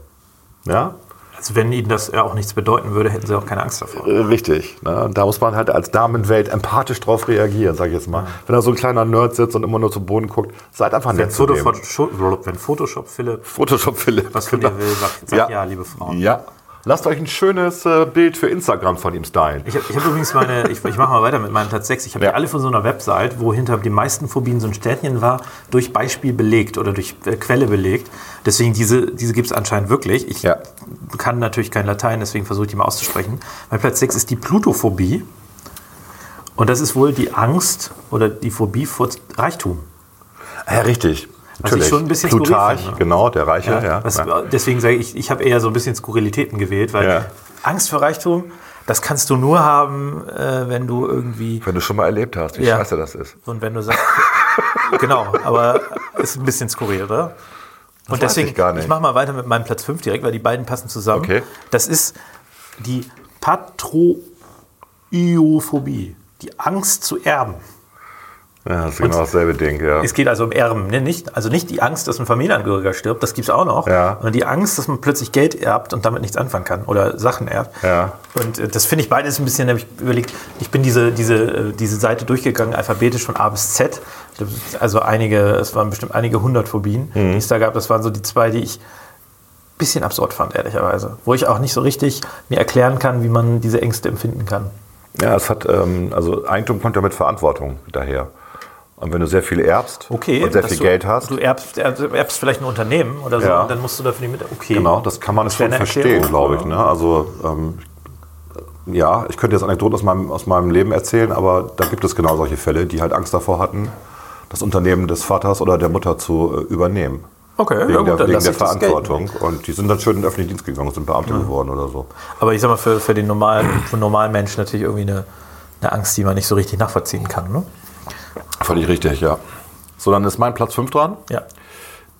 Ja? Also wenn ihnen das ja auch nichts bedeuten würde, hätten sie auch keine Angst davor. Äh, Richtig. Ne? Da muss man halt als Damenwelt empathisch drauf reagieren, sag ich jetzt mal. Wenn da so ein kleiner Nerd sitzt und immer nur zum Boden guckt, seid einfach Wenn nett zu dem. Photoshop, wenn Photoshop Philipp Photoshop Philipp. was von dir will, sagt, sagt ja. liebe Frauen. Ja. Lasst euch ein schönes äh, Bild für Instagram von ihm stylen. Ich habe ich hab übrigens meine, ich, ich mache mal weiter mit meinem Platz 6. Ich habe Ja. die alle von so einer Website, wo hinter den meisten Phobien so ein Sternchen war, durch Beispiel belegt oder durch äh, Quelle belegt. Deswegen, diese, diese gibt es anscheinend wirklich. Ich Ja. kann natürlich kein Latein, deswegen versuche ich die mal auszusprechen. Mein Platz 6 ist die Plutophobie. Und das ist wohl die Angst oder die Phobie vor Reichtum. Ja, richtig. Was ich schon ein bisschen Plutarch, finde, ne? genau, der Reiche. Ja, was, ja. Deswegen sage ich, ich habe eher so ein bisschen Skurrilitäten gewählt, weil Ja. Angst vor Reichtum, das kannst du nur haben, äh, wenn du irgendwie Wenn du schon mal erlebt hast, wie Ja. scheiße das ist. Und wenn du sagst, genau, aber ist ein bisschen skurril, oder? Und weiß deswegen, ich gar nicht. ich mache mal weiter mit meinem Platz 5 direkt, weil die beiden passen zusammen. Okay. Das ist die Patroiophobie, die Angst zu erben. Ja, das ist genau dasselbe Ding, ja. Es geht also um Erben, ne? nicht, also nicht die Angst, dass ein Familienangehöriger stirbt, das gibt es auch noch, Ja. sondern die Angst, dass man plötzlich Geld erbt und damit nichts anfangen kann oder Sachen erbt. Ja. Und äh, das finde ich beides ein bisschen, habe ich überlegt, ich bin diese, diese, äh, diese Seite durchgegangen, alphabetisch von A bis Z. Also einige, es waren bestimmt einige hundert Phobien, Mhm. die es da gab. Das waren so die zwei, die ich ein bisschen absurd fand, ehrlicherweise. Wo ich auch nicht so richtig mir erklären kann, wie man diese Ängste empfinden kann. Ja, es hat, ähm, also Eigentum kommt ja mit Verantwortung daher. Und wenn du sehr viel erbst Okay, und sehr viel du, Geld hast, Du erbst, erbst, vielleicht ein Unternehmen oder so, Ja. und dann musst du dafür nicht mit. Okay. genau, das kann man Das schon verstehen, glaube ich. ja. Ne? Also, ähm, ja, ich könnte jetzt Anekdoten aus meinem, aus meinem Leben erzählen, aber da gibt es genau solche Fälle, die halt Angst davor hatten, das Unternehmen des Vaters oder der Mutter zu äh, übernehmen. Okay, Wegen ja gut, der, wegen der. Verantwortung. Und die sind dann schön in den öffentlichen Dienst gegangen, sind Beamte geworden oder so. Aber ich sag mal, für, für den normalen, für normalen Menschen natürlich irgendwie eine, eine Angst, die man nicht so richtig nachvollziehen kann. Ne? Völlig richtig, ja. So, dann ist mein Platz 5 dran. Ja.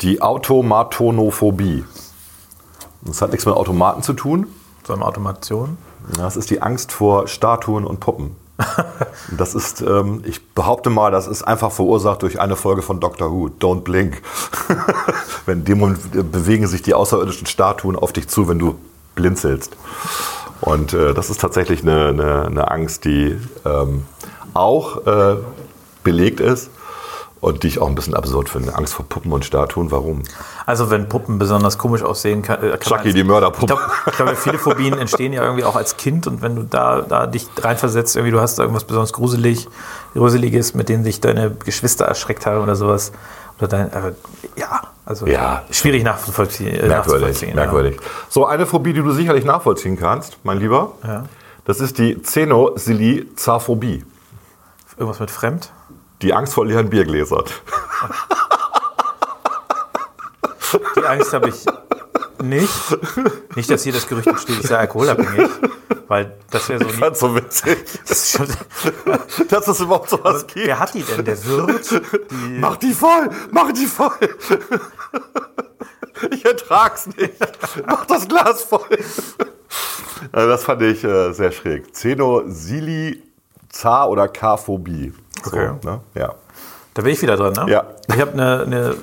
Die Automatonophobie. Das hat nichts mit Automaten zu tun. So eine Automation. Das ist die Angst vor Statuen und Puppen. Das ist, ähm, ich behaupte mal, das ist einfach verursacht durch eine Folge von Doctor Who, Don't Blink. wenn in dem Moment bewegen sich die außerirdischen Statuen auf dich zu, wenn du blinzelst. Und äh, das ist tatsächlich eine, eine, eine Angst, die ähm, auch äh, belegt ist und die ich auch ein bisschen absurd finde. Angst vor Puppen und Statuen, warum? Also wenn Puppen besonders komisch aussehen kann. äh, kann Chucky, die Mörderpuppe. Ich glaube, ich glaube, viele Phobien entstehen ja irgendwie auch als Kind und wenn du da, da dich reinversetzt, irgendwie du hast da irgendwas besonders gruselig, Gruseliges, mit denen sich deine Geschwister erschreckt haben oder sowas. Oder dein, äh, ja, also Ja. schwierig nachzuvollziehen. Äh, Merkwürdig, nachzuvollziehen, ja. merkwürdig. So, eine Phobie, die du sicherlich nachvollziehen kannst, mein Lieber, Ja. das ist die Xenosilizarphobie. Irgendwas mit fremd? Die Angst vor leeren Biergläsern. Die Angst habe ich nicht. Nicht, dass hier das Gerücht entsteht, ich sei alkoholabhängig. Weil das wäre so nie. Ganz so witzig, Das ist schon, dass es überhaupt sowas gibt. wer hat die denn? Der Wirt? Die, Mach die voll, mach die voll. Ich ertrag's nicht. Mach das Glas voll. Also das fand ich äh, sehr schräg. Xenosilizar oder K-Phobie. Okay. So, ne? Ja. Da bin ich wieder dran, ne? Ja. Ich habe eine, eine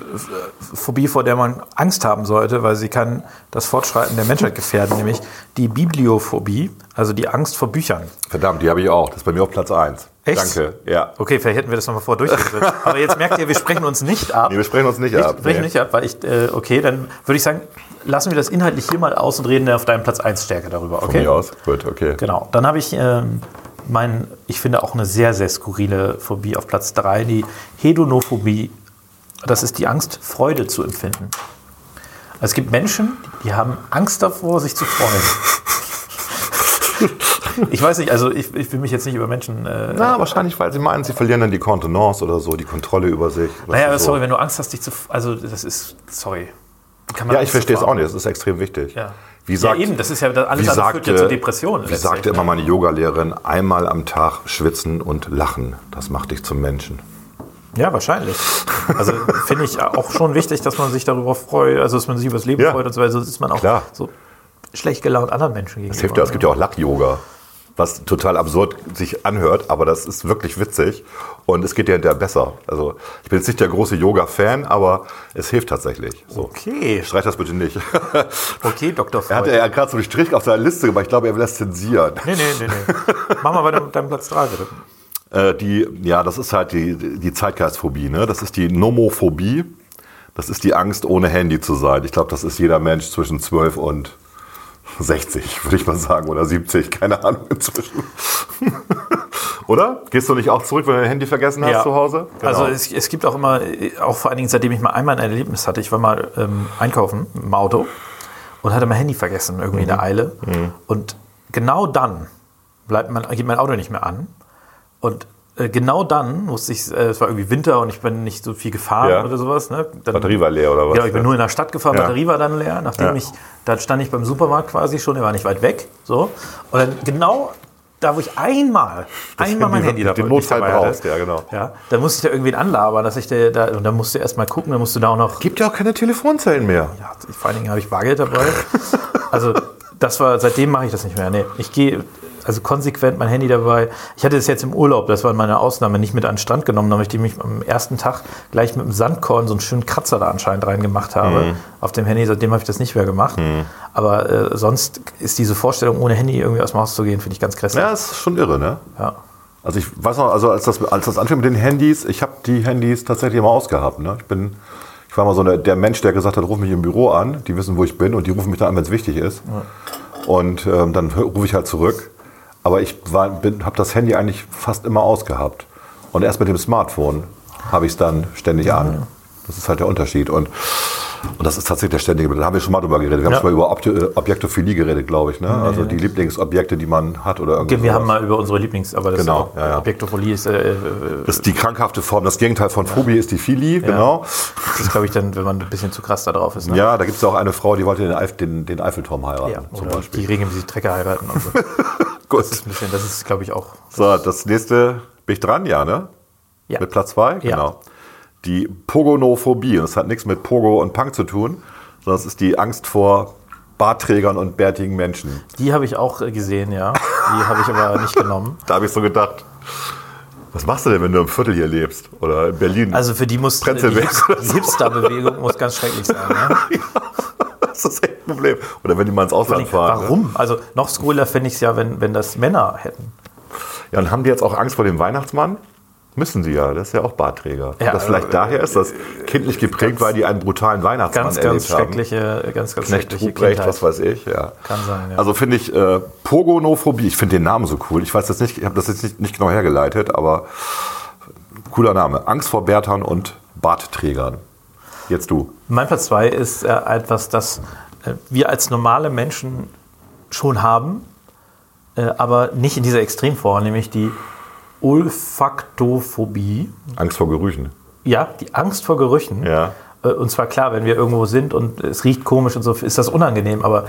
Phobie, vor der man Angst haben sollte, weil sie kann das Fortschreiten der Menschheit gefährden, nämlich die Bibliophobie, also die Angst vor Büchern. Verdammt, die habe ich auch. Das ist bei mir auf Platz 1. Echt? Danke. Ja. Okay, vielleicht hätten wir das nochmal vor durchgesetzt. Aber jetzt merkt ihr, wir sprechen uns nicht ab. Nee, wir sprechen uns nicht ab. Ich spreche Nee. nicht ab, weil ich, äh, okay, dann würde ich sagen, lassen wir das inhaltlich hier mal aus und reden auf deinem Platz 1 stärker darüber, Von okay? mir aus. Gut, okay. Genau. Dann habe ich ähm, mein, ich finde auch eine sehr, sehr skurrile Phobie auf Platz 3, die Hedonophobie. Das ist die Angst, Freude zu empfinden. Also es gibt Menschen, die haben Angst davor, sich zu freuen. Ich weiß nicht, also ich, ich will mich jetzt nicht über Menschen. Äh, Na, wahrscheinlich, weil sie meinen, sie verlieren dann die Kontenance oder so, die Kontrolle über sich. Naja, ist so. sorry, wenn du Angst hast, dich zu. Also, das ist. Sorry. Ja, ich verstehe es auch nicht. Das ist extrem wichtig. Ja. Wie sagt, ja, eben, das ist ja alles wie andere führt ja sagte, zu Depressionen. Wie sagte ne? immer meine Yogalehrerin, einmal am Tag schwitzen und lachen. Das macht dich zum Menschen. Ja, wahrscheinlich. Also finde ich auch schon wichtig, dass man sich darüber freut, also dass man sich über das Leben Ja. freut und so weiter. Sonst ist man auch Klar. so schlecht gelaunt anderen Menschen gegenüber. Es hilft ja, es gibt ja auch Lach-Yoga, was total absurd sich anhört, aber das ist wirklich witzig und es geht ja hinterher besser. Also ich bin jetzt nicht der große Yoga-Fan, aber es hilft tatsächlich. So. Okay, Streich das bitte nicht. okay, Dr. er hatte Freud. ja gerade so einen Strich auf seiner Liste gemacht. Ich glaube, er will das zensieren. Nee, nee, nee, nee. Mach mal bei deinem Platz 3, bitte. Äh, die, ja, das ist halt die, die Zeitgeistphobie. Ne? Das ist die Nomophobie. Das ist die Angst, ohne Handy zu sein. Ich glaube, das ist jeder Mensch zwischen 12 und 60, würde ich mal sagen, oder 70, keine Ahnung inzwischen. oder? Gehst du nicht auch zurück, wenn du dein Handy vergessen hast zu Hause? Genau. Also es, es gibt auch immer, auch vor allen Dingen, seitdem ich mal einmal ein Erlebnis hatte, ich war mal ähm, einkaufen im Auto und hatte mein Handy vergessen, irgendwie in der Eile. Und genau dann bleibt mein, geht mein Auto nicht mehr an. Und genau dann musste ich, äh, es war irgendwie Winter und ich bin nicht so viel gefahren Ja. oder sowas. Ne? Dann, Batterie war leer oder was? Ja, ich bin nur in der Stadt gefahren, Ja. Batterie war dann leer. Nachdem Ja. ich, da stand ich beim Supermarkt quasi schon, der war nicht weit weg. So. Und dann genau da, wo ich einmal, einmal mein Handy- dabei den Notfall dabei brauchst, hatte, ja, genau. Ja, dann musste ich da irgendwen anlabern, dass ich da, da und dann musst du erst mal gucken, dann musst du da auch noch, Gibt ja auch keine Telefonzellen mehr. ja, vor allen Dingen habe ich Bargeld dabei. Also das war, seitdem mache ich das nicht mehr. Nee, ich gehe also konsequent mein Handy dabei. Ich hatte es jetzt im Urlaub, das war meine Ausnahme, nicht mit an den Strand genommen, damit ich mich am ersten Tag gleich mit dem Sandkorn so einen schönen Kratzer da anscheinend reingemacht habe Mhm. auf dem Handy. Seitdem habe ich das nicht mehr gemacht. Aber äh, sonst ist diese Vorstellung, ohne Handy irgendwie aus dem Haus zu gehen, finde ich ganz grässlich. Ja, ist schon irre, ne? Ja. Also ich weiß noch, also als das, als das anfing mit den Handys, ich habe die Handys tatsächlich immer ausgehabt. Ne? Ich bin, ich war mal so eine, der Mensch, der gesagt hat, ruf mich im Büro an, die wissen, wo ich bin und die rufen mich dann an, wenn es wichtig ist. Und ähm, dann rufe ich halt zurück. Aber ich habe das Handy eigentlich fast immer ausgehabt. Und erst mit dem Smartphone habe ich es dann ständig an. Das ist halt der Unterschied. Und, und das ist tatsächlich der ständige. Da haben wir schon mal drüber geredet. Wir haben Ja. schon mal über Obje äh, Objektophilie geredet, glaube ich. Ne? Also die Lieblingsobjekte, die man hat oder irgendwie. Wir sowas. haben mal über unsere Lieblings-, aber das Genau, ist ja, ja. Objektophilie ist, äh, äh, Das ist die krankhafte Form. Das Gegenteil von Phobie ist die Philie, genau. das ist, glaube ich, dann, wenn man ein bisschen zu krass da drauf ist. Ne? Ja, da gibt es auch eine Frau, die wollte den, Eif den, den Eiffelturm heiraten, Ja, zum Beispiel. die regelmäßig Trecker heiraten. Und so. Gut. Das ist, ein bisschen, das ist, glaube ich, auch. So, das nächste, bin ich dran, ja, ne? Ja. Mit Platz zwei, Ja. Die Pogonophobie. Und das hat nichts mit Pogo und Punk zu tun, sondern es ist die Angst vor Bartträgern und bärtigen Menschen. Die habe ich auch gesehen, ja. Die habe ich aber nicht genommen. Da habe ich so gedacht, was machst du denn, wenn du im Viertel hier lebst? Oder in Berlin? Also für die muss die, die. Hipster-Bewegung muss ganz schrecklich sein. Ne? das ist echt ein Problem. Oder wenn die mal ins Ausland fahren. ne? Warum? Also noch skurriler fände ich es ja, wenn, wenn das Männer hätten. Ja, und haben die jetzt auch Angst vor dem Weihnachtsmann? Müssen sie ja, das ist ja auch Bartträger. Ja, das vielleicht äh, daher ist das kindlich geprägt, weil die einen brutalen Weihnachtsmann Ganz, erlebt ganz haben. schreckliche, ganz, ganz Knecht schreckliche Ruprecht, was weiß ich, ja. Kann sein, ja. Also finde ich äh, Pogonophobie, ich finde den Namen so cool. Ich weiß jetzt nicht, ich habe das jetzt nicht, nicht genau hergeleitet, aber cooler Name. Angst vor Bärtern und Bartträgern. Jetzt du. Mein Platz 2 ist äh, etwas, das äh, wir als normale Menschen schon haben, äh, aber nicht in dieser Extremform, nämlich die Olfaktophobie. Angst vor Gerüchen. Ja, die Angst vor Gerüchen. Ja. Äh, Und zwar klar, wenn wir irgendwo sind und es riecht komisch und so, ist das unangenehm. Aber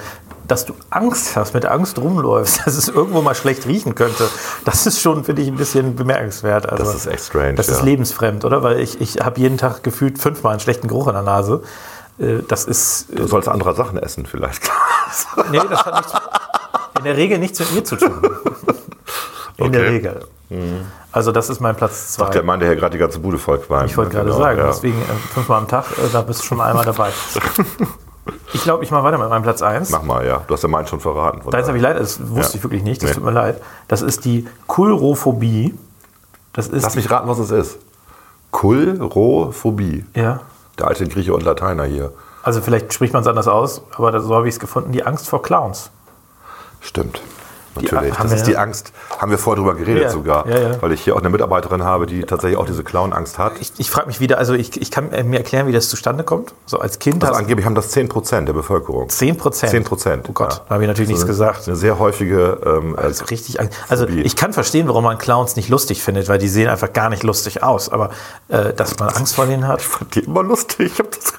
dass du Angst hast, mit Angst rumläufst, dass es irgendwo mal schlecht riechen könnte, das ist schon, finde ich, ein bisschen bemerkenswert. Also, Das ist echt strange, Das ist ja. lebensfremd, oder? Weil ich, ich habe jeden Tag gefühlt fünfmal einen schlechten Geruch in der Nase. Äh, Das ist. äh, Du sollst andere Sachen essen vielleicht. Nee, das hat nichts, in der Regel nichts mit mir zu tun. In der Okay. Regel. Also das ist mein Platz zwei. Ach, der Mann, der hier gerade die ganze Bude voll qualmt. Ich wollte gerade Genau, sagen, ja. deswegen äh, fünfmal am Tag, äh, da bist du schon einmal dabei. ich glaube, ich mache weiter mit meinem Platz 1. Mach mal, ja. Du hast ja meinen schon verraten. Deins habe ich leider, das wusste Ja. ich wirklich nicht, das Nee. tut mir leid. Das ist die Kulrophobie. Das ist Lass mich raten, was es ist. Kulrophobie. ja. Der alte Grieche und Lateiner hier. Also vielleicht spricht man es anders aus, aber das, so habe ich es gefunden, die Angst vor Clowns. Stimmt. Natürlich. das ist wir- die Angst. Haben wir vorher drüber geredet Ja, sogar. ja, ja. Weil ich hier auch eine Mitarbeiterin habe, die tatsächlich auch diese Clown-Angst hat. Ich, ich frage mich wieder, also ich, ich kann mir erklären, wie das zustande kommt. So als Kind Also angeblich haben das 10% der Bevölkerung. 10 Prozent. 10 Prozent. Oh Gott, da habe ich natürlich nichts gesagt. Eine sehr häufige. Ähm, Das ist richtig. Angst. Also ich kann verstehen, warum man Clowns nicht lustig findet, weil die sehen einfach gar nicht lustig aus. Aber äh, dass man Angst vor denen hat, fand die immer lustig. Ich hab das,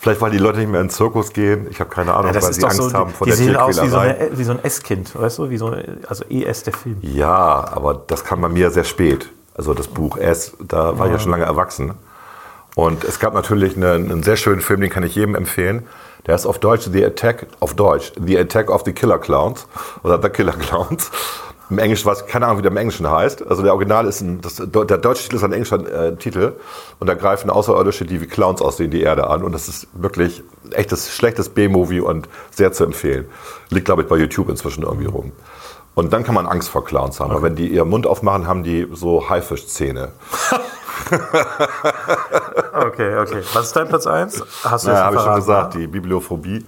vielleicht, weil die Leute nicht mehr in den Zirkus gehen. Ich habe keine Ahnung, ja, weil sie Angst so, haben vor die der sehen aus wie so, eine, wie so ein S-Kind, weißt du, wie so, also ES der Film. Ja, aber das kam bei mir sehr spät. Also das Buch S, da war ich ja schon lange erwachsen. Und es gab natürlich einen, einen sehr schönen Film, den kann ich jedem empfehlen. Der ist auf Deutsch The Attack, auf Deutsch, The Attack of the Killer Clowns oder The Killer Clowns. Im Englischen, was, keine Ahnung, wie der im Englischen heißt. Also der Original ist ein, das, der deutsche Titel ist ein englischer äh, Titel. Und da greifen Außerirdische, die wie Clowns aussehen, die Erde an. Und das ist wirklich ein echtes, schlechtes B-Movie und sehr zu empfehlen. Liegt, glaube ich, bei YouTube inzwischen irgendwie rum. Und dann kann man Angst vor Clowns haben. Aber wenn die ihren Mund aufmachen, haben die so Haifischzähne. Okay, okay. Was ist dein Platz 1? Hast du Ja, jetzt habe ich schon gesagt, ne? die Bibliophobie.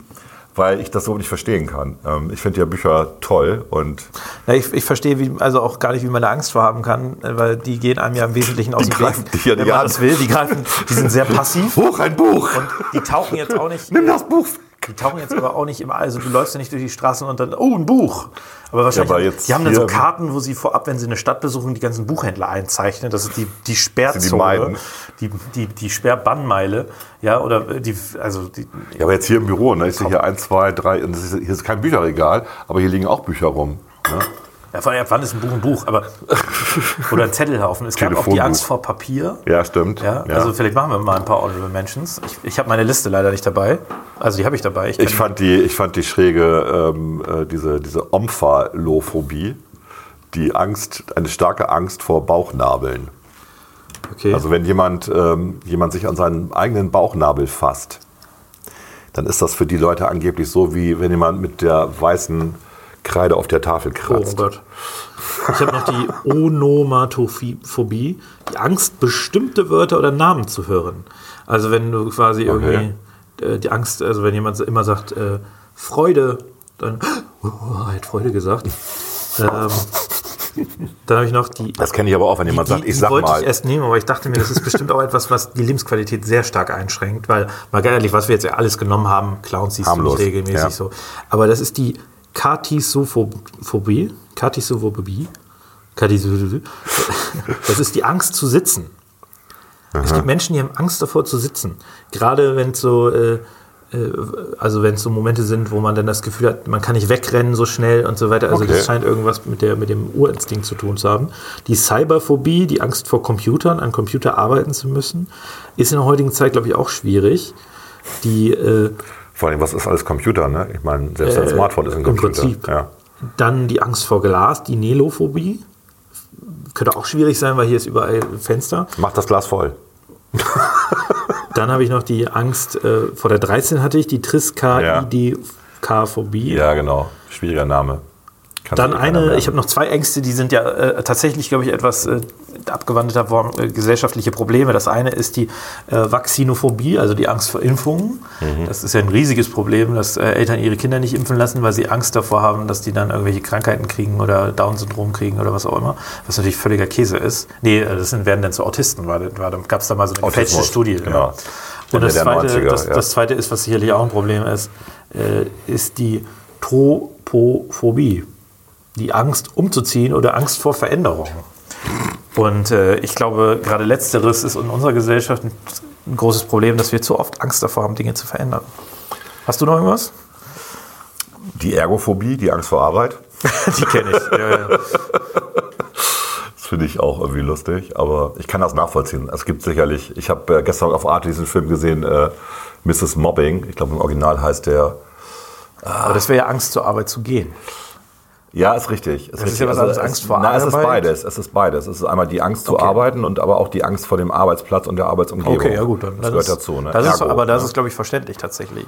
Weil ich das so nicht verstehen kann. Ähm, ich finde ja Bücher toll und Ja, ich, ich verstehe wie, also auch gar nicht, wie man da Angst vor haben kann, äh, weil die gehen einem ja im Wesentlichen aus Die dem greifen Weg, dich ja wenn man an. das will. Die, greifen, die sind sehr passiv. Hoch, ein Buch! Und die tauchen jetzt auch nicht. Nimm das Buch! Die tauchen jetzt aber auch nicht immer. Also du läufst ja nicht durch die Straßen und dann, oh, ein Buch. Aber wahrscheinlich, Ja, aber jetzt die haben dann so Karten, wo sie vorab, wenn sie eine Stadt besuchen, die ganzen Buchhändler einzeichnen. Das ist die, die Sperrzone, meiden. die, die, die Sperrbannmeile. Ja, oder die, also die, Ja, aber jetzt hier im Büro, ne, ich sehe hier ein, zwei, drei, ist, hier ist kein Bücherregal, aber hier liegen auch Bücher rum. Ne? ja, vor allem, wann ist ein Buch ein Buch? Aber, oder ein Zettelhaufen. Es gab auch die. Angst vor Papier. Ja, stimmt. Ja, also vielleicht machen wir mal ein paar Honorable Mentions. Ich, ich habe meine Liste leider nicht dabei. Also die habe ich dabei. Ich, Ich fand die, ich fand die schräge, ähm, äh, diese, diese Omphalophobie, die Angst, eine starke Angst vor Bauchnabeln. okay. Also wenn jemand, ähm, jemand sich an seinen eigenen Bauchnabel fasst, dann ist das für die Leute angeblich so, wie wenn jemand mit der weißen Kreide auf der Tafel Oh kratzt. Gott. Ich habe noch die Onomatophobie, die Angst, bestimmte Wörter oder Namen zu hören. Also wenn du quasi irgendwie äh, die Angst, also wenn jemand immer sagt äh, Freude, dann oh, er hat Freude gesagt. Ähm, dann habe ich noch die. Das kenne ich aber auch, wenn jemand die, sagt, ich die sag wollte mal. ich erst nehmen, aber ich dachte mir, das ist bestimmt auch etwas, was die Lebensqualität sehr stark einschränkt, weil mal ehrlich, was wir jetzt ja alles genommen haben, Clowns siehst Harmlos, du nicht regelmäßig ja. so. Aber das ist die Katisophobie. Katisophobie. Katisophobie. Das ist die Angst zu sitzen. Es gibt Menschen, die haben Angst davor zu sitzen. Gerade wenn es so, äh, äh, also wenn es so Momente sind, wo man dann das Gefühl hat, man kann nicht wegrennen so schnell und so weiter. Also Okay. das scheint irgendwas mit, der, mit dem Urinstinkt zu tun zu haben. Die Cyberphobie, die Angst vor Computern, an Computer arbeiten zu müssen, ist in der heutigen Zeit, glaube ich, auch schwierig. Die äh, Vor allem, was ist alles Computer, ne? Ich meine, selbst ein Äh, Smartphone ist ein im Computer. Prinzip. Ja. Dann die Angst vor Glas, die Nelophobie. Könnte auch schwierig sein, weil hier ist überall Fenster. Mach das Glas voll. Dann habe ich noch die Angst äh, vor der 13 hatte ich, die Triskidk-Phobie. Ja, genau. Schwieriger Name. Dann eine, ich habe noch zwei Ängste, die sind ja äh, tatsächlich, glaube ich, etwas äh, abgewandelter Form äh, gesellschaftliche Probleme. Das eine ist die äh, Vaccinophobie, also die Angst vor Impfungen. Mhm. Das ist ja ein riesiges Problem, dass äh, Eltern ihre Kinder nicht impfen lassen, weil sie Angst davor haben, dass die dann irgendwelche Krankheiten kriegen oder Down-Syndrom kriegen oder was auch immer. Was natürlich völliger Käse ist. Nee, äh, das sind, werden dann zu Autisten, war, war, gab es da mal so eine gefälschte Autismus, Studie. genau. Und Ende das der zweite, 90er, das, ja. das zweite ist, was sicherlich auch ein Problem ist, äh, ist die Tropophobie. Die Angst umzuziehen oder Angst vor Veränderung. Und äh, ich glaube, gerade letzteres ist in unserer Gesellschaft ein, ein großes Problem, dass wir zu oft Angst davor haben, Dinge zu verändern. Hast du noch irgendwas? Die Ergophobie, die Angst vor Arbeit. Die kenne ich. Ja, ja. Das finde ich auch irgendwie lustig, aber ich kann das nachvollziehen. Es gibt sicherlich, ich habe äh, gestern auf Arte diesen Film gesehen, äh, Mrs. Mobbing. Ich glaube, im Original heißt der Aber das wäre ja Angst, zur Arbeit zu gehen. Ja, ist richtig. Ist Das ist richtig. ja was anderes, es- Angst vor na, es ist Arbeit. beides. Es ist beides. Es ist einmal die Angst zu Okay. arbeiten und aber auch die Angst vor dem Arbeitsplatz und der Arbeitsumgebung. Okay, ja gut. Dann, das gehört ist, dazu. Ne? Das ist, Ergo, aber das ne? ist, glaube ich, verständlich tatsächlich.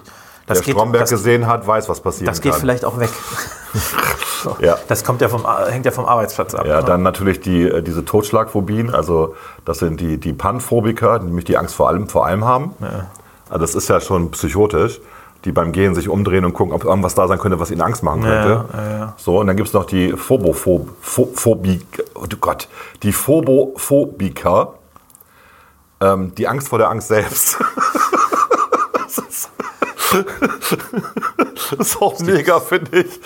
Das Wer Stromberg das, gesehen hat, weiß, was passieren das geht kann. vielleicht auch weg. so. Ja. Das kommt ja vom, hängt ja vom Arbeitsplatz ab. Ja, ne? dann natürlich die, äh, diese Totschlagphobien, also das sind die, die Panphobiker, die nämlich die Angst vor allem, vor allem haben. Also das ist ja schon psychotisch, die beim Gehen sich umdrehen und gucken, ob irgendwas da sein könnte, was ihnen Angst machen könnte. Ja, ja, ja. So, und dann gibt es noch die Phobophob, oh du Gott, die Phobophobiker, ähm, die Angst vor der Angst selbst. das, ist, das ist auch mega, finde ich.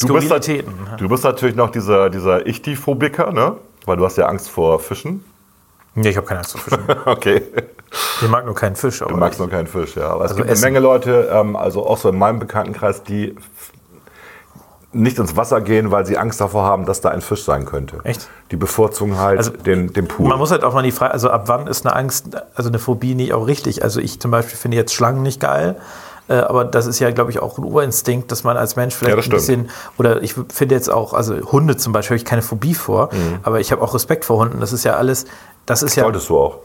Du bist, Skurrilitäten. du bist natürlich noch dieser, dieser Ichtiphobiker, ne? Weil du hast ja Angst vor Fischen. Nee, ich habe keine Angst vor Fischen. Okay. Ich mag nur keinen Fisch. Aber Du magst noch keinen Fisch, ja. Aber es Also gibt essen. eine Menge Leute, ähm, also auch so in meinem Bekanntenkreis, die nicht ins Wasser gehen, weil sie Angst davor haben, dass da ein Fisch sein könnte. Echt? Die bevorzugen halt Also, den, den Pool. Man muss halt auch mal die Frage, also ab wann ist eine Angst, also eine Phobie nicht auch richtig? Also ich zum Beispiel finde jetzt Schlangen nicht geil. äh, Aber das ist ja, glaube ich, auch ein Urinstinkt, dass man als Mensch vielleicht Ja, ein bisschen, oder ich finde jetzt auch, also Hunde zum Beispiel, habe ich keine Phobie vor, Mhm. aber ich habe auch Respekt vor Hunden. Das ist ja alles, das ist ja Solltest du auch.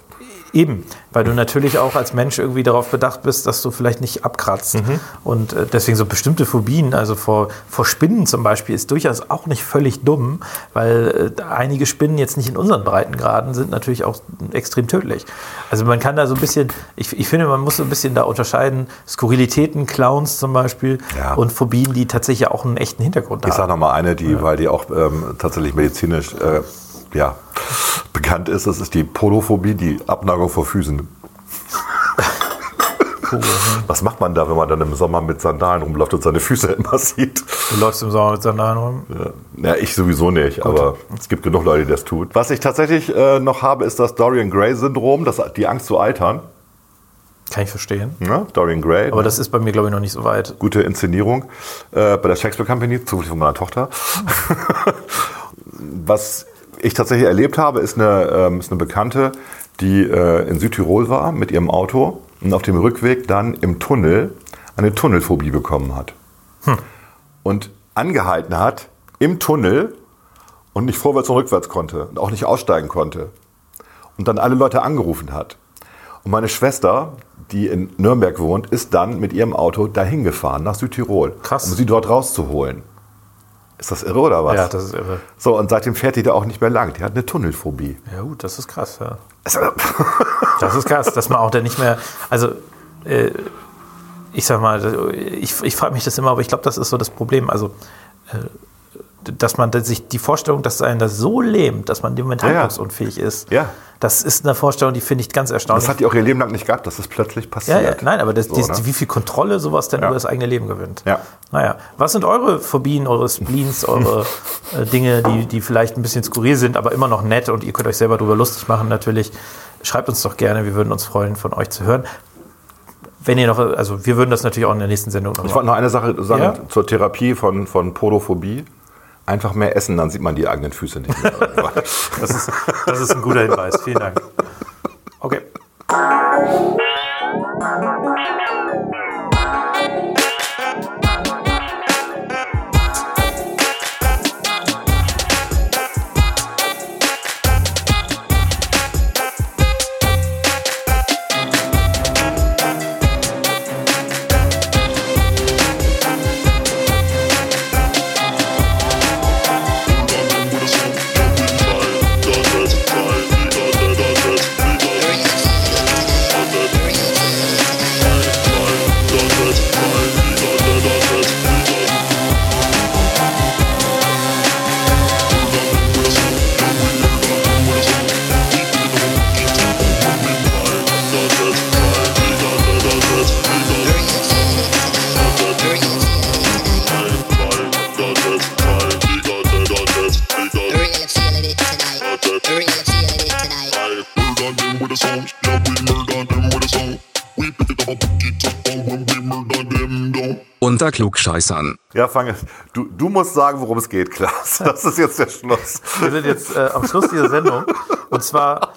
Eben, weil du natürlich auch als Mensch irgendwie darauf bedacht bist, dass du vielleicht nicht abkratzt. Mhm. Und äh, deswegen so bestimmte Phobien, also vor, vor Spinnen zum Beispiel, ist durchaus auch nicht völlig dumm, weil äh, einige Spinnen jetzt nicht in unseren Breitengraden sind natürlich auch extrem tödlich. Also man kann da so ein bisschen, ich, ich finde, man muss so ein bisschen da unterscheiden, Skurrilitäten, Clowns zum Beispiel Ja. und Phobien, die tatsächlich auch einen echten Hintergrund Ich sage haben. noch mal eine, die, weil die auch ähm, tatsächlich medizinisch äh, ja, bekannt ist. Das ist die Polophobie, die Abneigung vor Füßen. Was macht man da, wenn man dann im Sommer mit Sandalen rumläuft und seine Füße immer sieht? Du läufst im Sommer mit Sandalen rum. Ja, ich sowieso nicht, aber es gibt genug Leute, die das tun. Was ich tatsächlich äh, noch habe, ist das Dorian Gray-Syndrom, die Angst zu altern. Kann ich verstehen. Ne? Dorian Gray. Aber das ist bei mir, glaube ich, noch nicht so weit. gute Inszenierung äh, bei der Shakespeare Company, zufällig von meiner Tochter. Was ich tatsächlich erlebt habe, ist eine, ähm, ist eine Bekannte, die äh, in Südtirol war mit ihrem Auto und auf dem Rückweg dann im Tunnel eine Tunnelphobie bekommen hat. Und angehalten hat im Tunnel und nicht vorwärts und rückwärts konnte und auch nicht aussteigen konnte. Und dann alle Leute angerufen hat. Und meine Schwester, die in Nürnberg wohnt, ist dann mit ihrem Auto dahin gefahren nach Südtirol, Krass. um sie dort rauszuholen. Ist das irre oder was? Ja, das ist irre. so, und seitdem fährt die da auch nicht mehr lang. Die hat eine Tunnelphobie. Ja gut, das ist krass, ja. Also, Das ist krass, dass man auch da nicht mehr, also äh, ich sag mal, ich, ich frage mich das immer, aber ich glaube, das ist so das Problem. Also, äh, dass man sich die Vorstellung, dass einen das so lähmt, dass man dem Moment Ja, ja. handlungsunfähig ist, Ja. das ist eine Vorstellung, die finde ich ganz erstaunlich. das hat die auch ihr Leben lang nicht gehabt, dass das plötzlich ja, passiert. ja, nein, aber das, So, ne? wie viel Kontrolle sowas denn Ja. über das eigene Leben gewinnt. Ja. Naja, was sind eure Phobien, eure Spleens, eure äh, Dinge, die, die vielleicht ein bisschen skurril sind, aber immer noch nett und ihr könnt euch selber darüber lustig machen natürlich. Schreibt uns doch gerne, wir würden uns freuen, von euch zu hören. Wenn ihr noch, also wir würden das natürlich auch in der nächsten Sendung noch Ich wollte noch eine Sache sagen Ja? zur Therapie von, von Podophobie. Einfach mehr essen, dann sieht man die eigenen Füße nicht mehr. Das ist, das ist ein guter Hinweis. Vielen Dank. Okay. Tonight. Unter Klugscheißern. ja, fange. Du, du musst sagen, worum es geht, Klaas. Das ist jetzt der Schluss. Wir sind jetzt äh, am Schluss dieser Sendung. Und zwar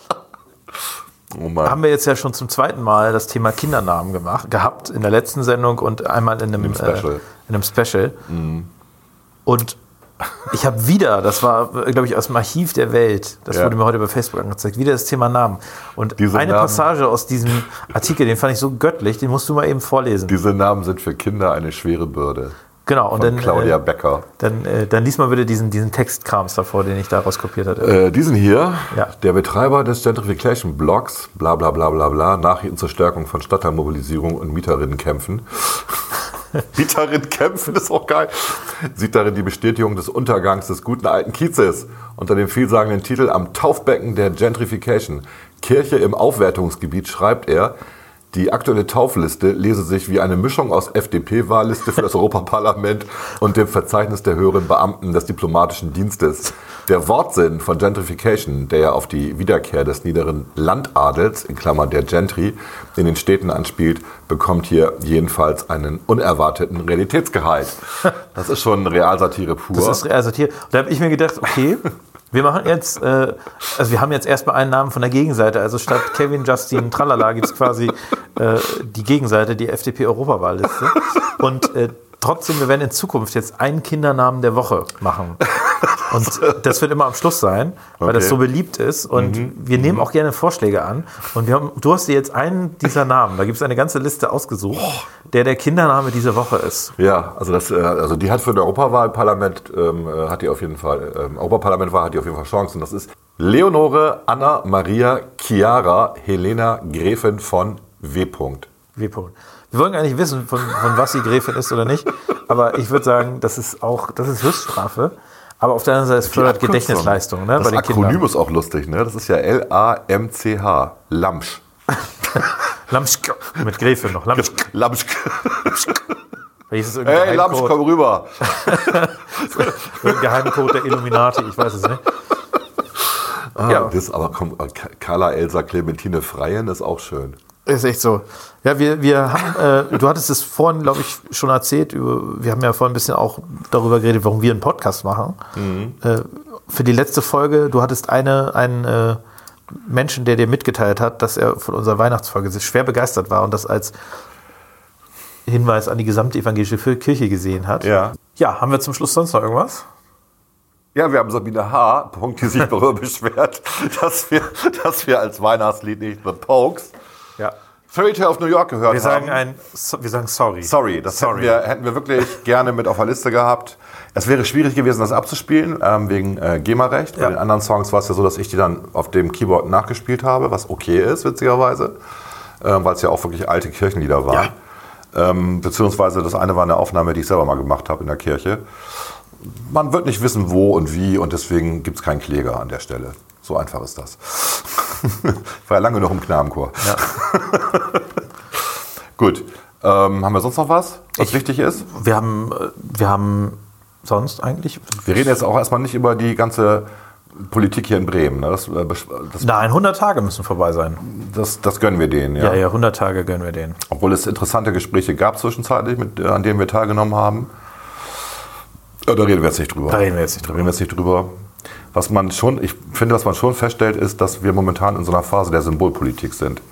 Oh Mann. haben wir jetzt ja schon zum zweiten Mal das Thema Kindernamen gemacht, gehabt in der letzten Sendung und einmal in einem, Im Special. Mhm. Äh, in einem Special. Und Ich habe wieder, das war, glaube ich, aus dem Archiv der Welt, das Ja. wurde mir heute bei Facebook angezeigt, wieder das Thema Namen. Und Diese eine Namen- Passage aus diesem Artikel, den fand ich so göttlich, den musst du mal eben vorlesen. Diese Namen sind für Kinder eine schwere Bürde. genau, und dann, Claudia äh, Becker. dann, äh, dann lies mal bitte diesen, diesen Textkrams davor, den ich daraus kopiert hatte. Äh, diesen hier, Ja. der Betreiber des Gentrification Blogs, bla bla bla bla bla, Nachrichten zur Stärkung von Stadtteilmobilisierung und Mieterinnenkämpfen. Mieterinnenkämpfen ist auch geil. Sieht darin die Bestätigung des Untergangs des guten alten Kiezes unter dem vielsagenden Titel Am Taufbecken der Gentrification. Kirche im Aufwertungsgebiet schreibt er, die aktuelle Taufliste lese sich wie eine Mischung aus FDP-Wahlliste für das Europaparlament und dem Verzeichnis der höheren Beamten des diplomatischen Dienstes. Der Wortsinn von Gentrification, der ja auf die Wiederkehr des niederen Landadels, in Klammern der Gentry, in den Städten anspielt, bekommt hier jedenfalls einen unerwarteten Realitätsgehalt. Das ist schon Realsatire pur. Das ist also hier. Da habe ich mir gedacht, okay, wir machen jetzt, äh, also wir haben jetzt erstmal einen Namen von der Gegenseite. Also statt Kevin, Justin, Tralala gibt es quasi äh, die Gegenseite, die FDP-Europawahlliste. Und äh, trotzdem, wir werden in Zukunft jetzt einen Kindernamen der Woche machen. Und das wird immer am Schluss sein, weil das Okay. so beliebt ist. Und wir nehmen auch gerne Vorschläge an. Und wir haben, du hast dir jetzt einen dieser Namen, da gibt es eine ganze Liste ausgesucht, der der Kindername dieser Woche ist. Ja, also das, äh, also die hat für das Europawahlparlament ähm, äh, hat die auf jeden Fall, ähm, Europaparlament war, hat die auf jeden Fall Chancen. Das ist Leonore Anna Maria Chiara Helena Gräfin von W. W. Wir wollen gar nicht wissen, von, von was sie Gräfin ist oder nicht. Aber ich würde sagen, das ist auch, das ist Höchststrafe. Aber auf der anderen Seite, es fördert. Gedächtnisleistung ne, Das Akronym ist auch lustig, ne? Das ist ja L-A-M-C-H. Lamsch. Lamschk mit Gräfin noch. Lamschk. Lamschk. Welches Hey, Lamsch, komm rüber. Geheimcode der Illuminati, ich weiß es nicht. Ah, Ja. Das aber komm, Carla Elsa Clementine Freien ist auch schön. Ist echt so. Ja, wir, wir haben, äh, du hattest es vorhin, glaube ich, schon erzählt. Über, wir haben ja vorhin ein bisschen auch darüber geredet, warum wir einen Podcast machen. Äh, für die letzte Folge, du hattest eine, einen äh, Menschen, der dir mitgeteilt hat, dass er von unserer Weihnachtsfolge schwer begeistert war und das als Hinweis an die gesamte evangelische Kirche gesehen hat. Ja. Ja, haben wir zum Schluss sonst noch irgendwas? Ja, wir haben Sabine H., Punkt, die sich darüber beschwert, dass wir, dass wir als Weihnachtslied nicht The Pokes. Fairy Tale of New York gehört Wir haben. sagen ein, so- wir sagen sorry. Sorry, das Sorry. Hätten, wir, hätten wir wirklich gerne mit auf der Liste gehabt. Es wäre schwierig gewesen, das abzuspielen, ähm, wegen äh, GEMA-Recht. Bei Ja. den anderen Songs war es ja so, dass ich die dann auf dem Keyboard nachgespielt habe, was okay ist, witzigerweise, ähm, weil es ja auch wirklich alte Kirchenlieder waren. Ähm, beziehungsweise das eine war eine Aufnahme, die ich selber mal gemacht habe in der Kirche. Man wird nicht wissen, wo und wie und deswegen gibt es keinen Kläger an der Stelle. So einfach ist das. war ja lange noch im Knabenchor. Gut. Ähm, haben wir sonst noch was, was wichtig ist? Wir haben, äh, wir haben sonst eigentlich. Wir reden jetzt auch erstmal nicht über die ganze Politik hier in Bremen. Ne? Das, äh, besch- das, Nein, 100 Tage müssen vorbei sein. das, das gönnen wir denen. Ja. Ja, ja, 100 Tage gönnen wir denen. Obwohl es interessante Gespräche gab zwischenzeitlich, mit, äh, an denen wir teilgenommen haben. Ja, da reden wir jetzt nicht drüber. Da reden wir jetzt nicht Da drüber. reden wir jetzt nicht drüber. Was man schon, ich finde, was man schon feststellt, ist, dass wir momentan in so einer Phase der Symbolpolitik sind.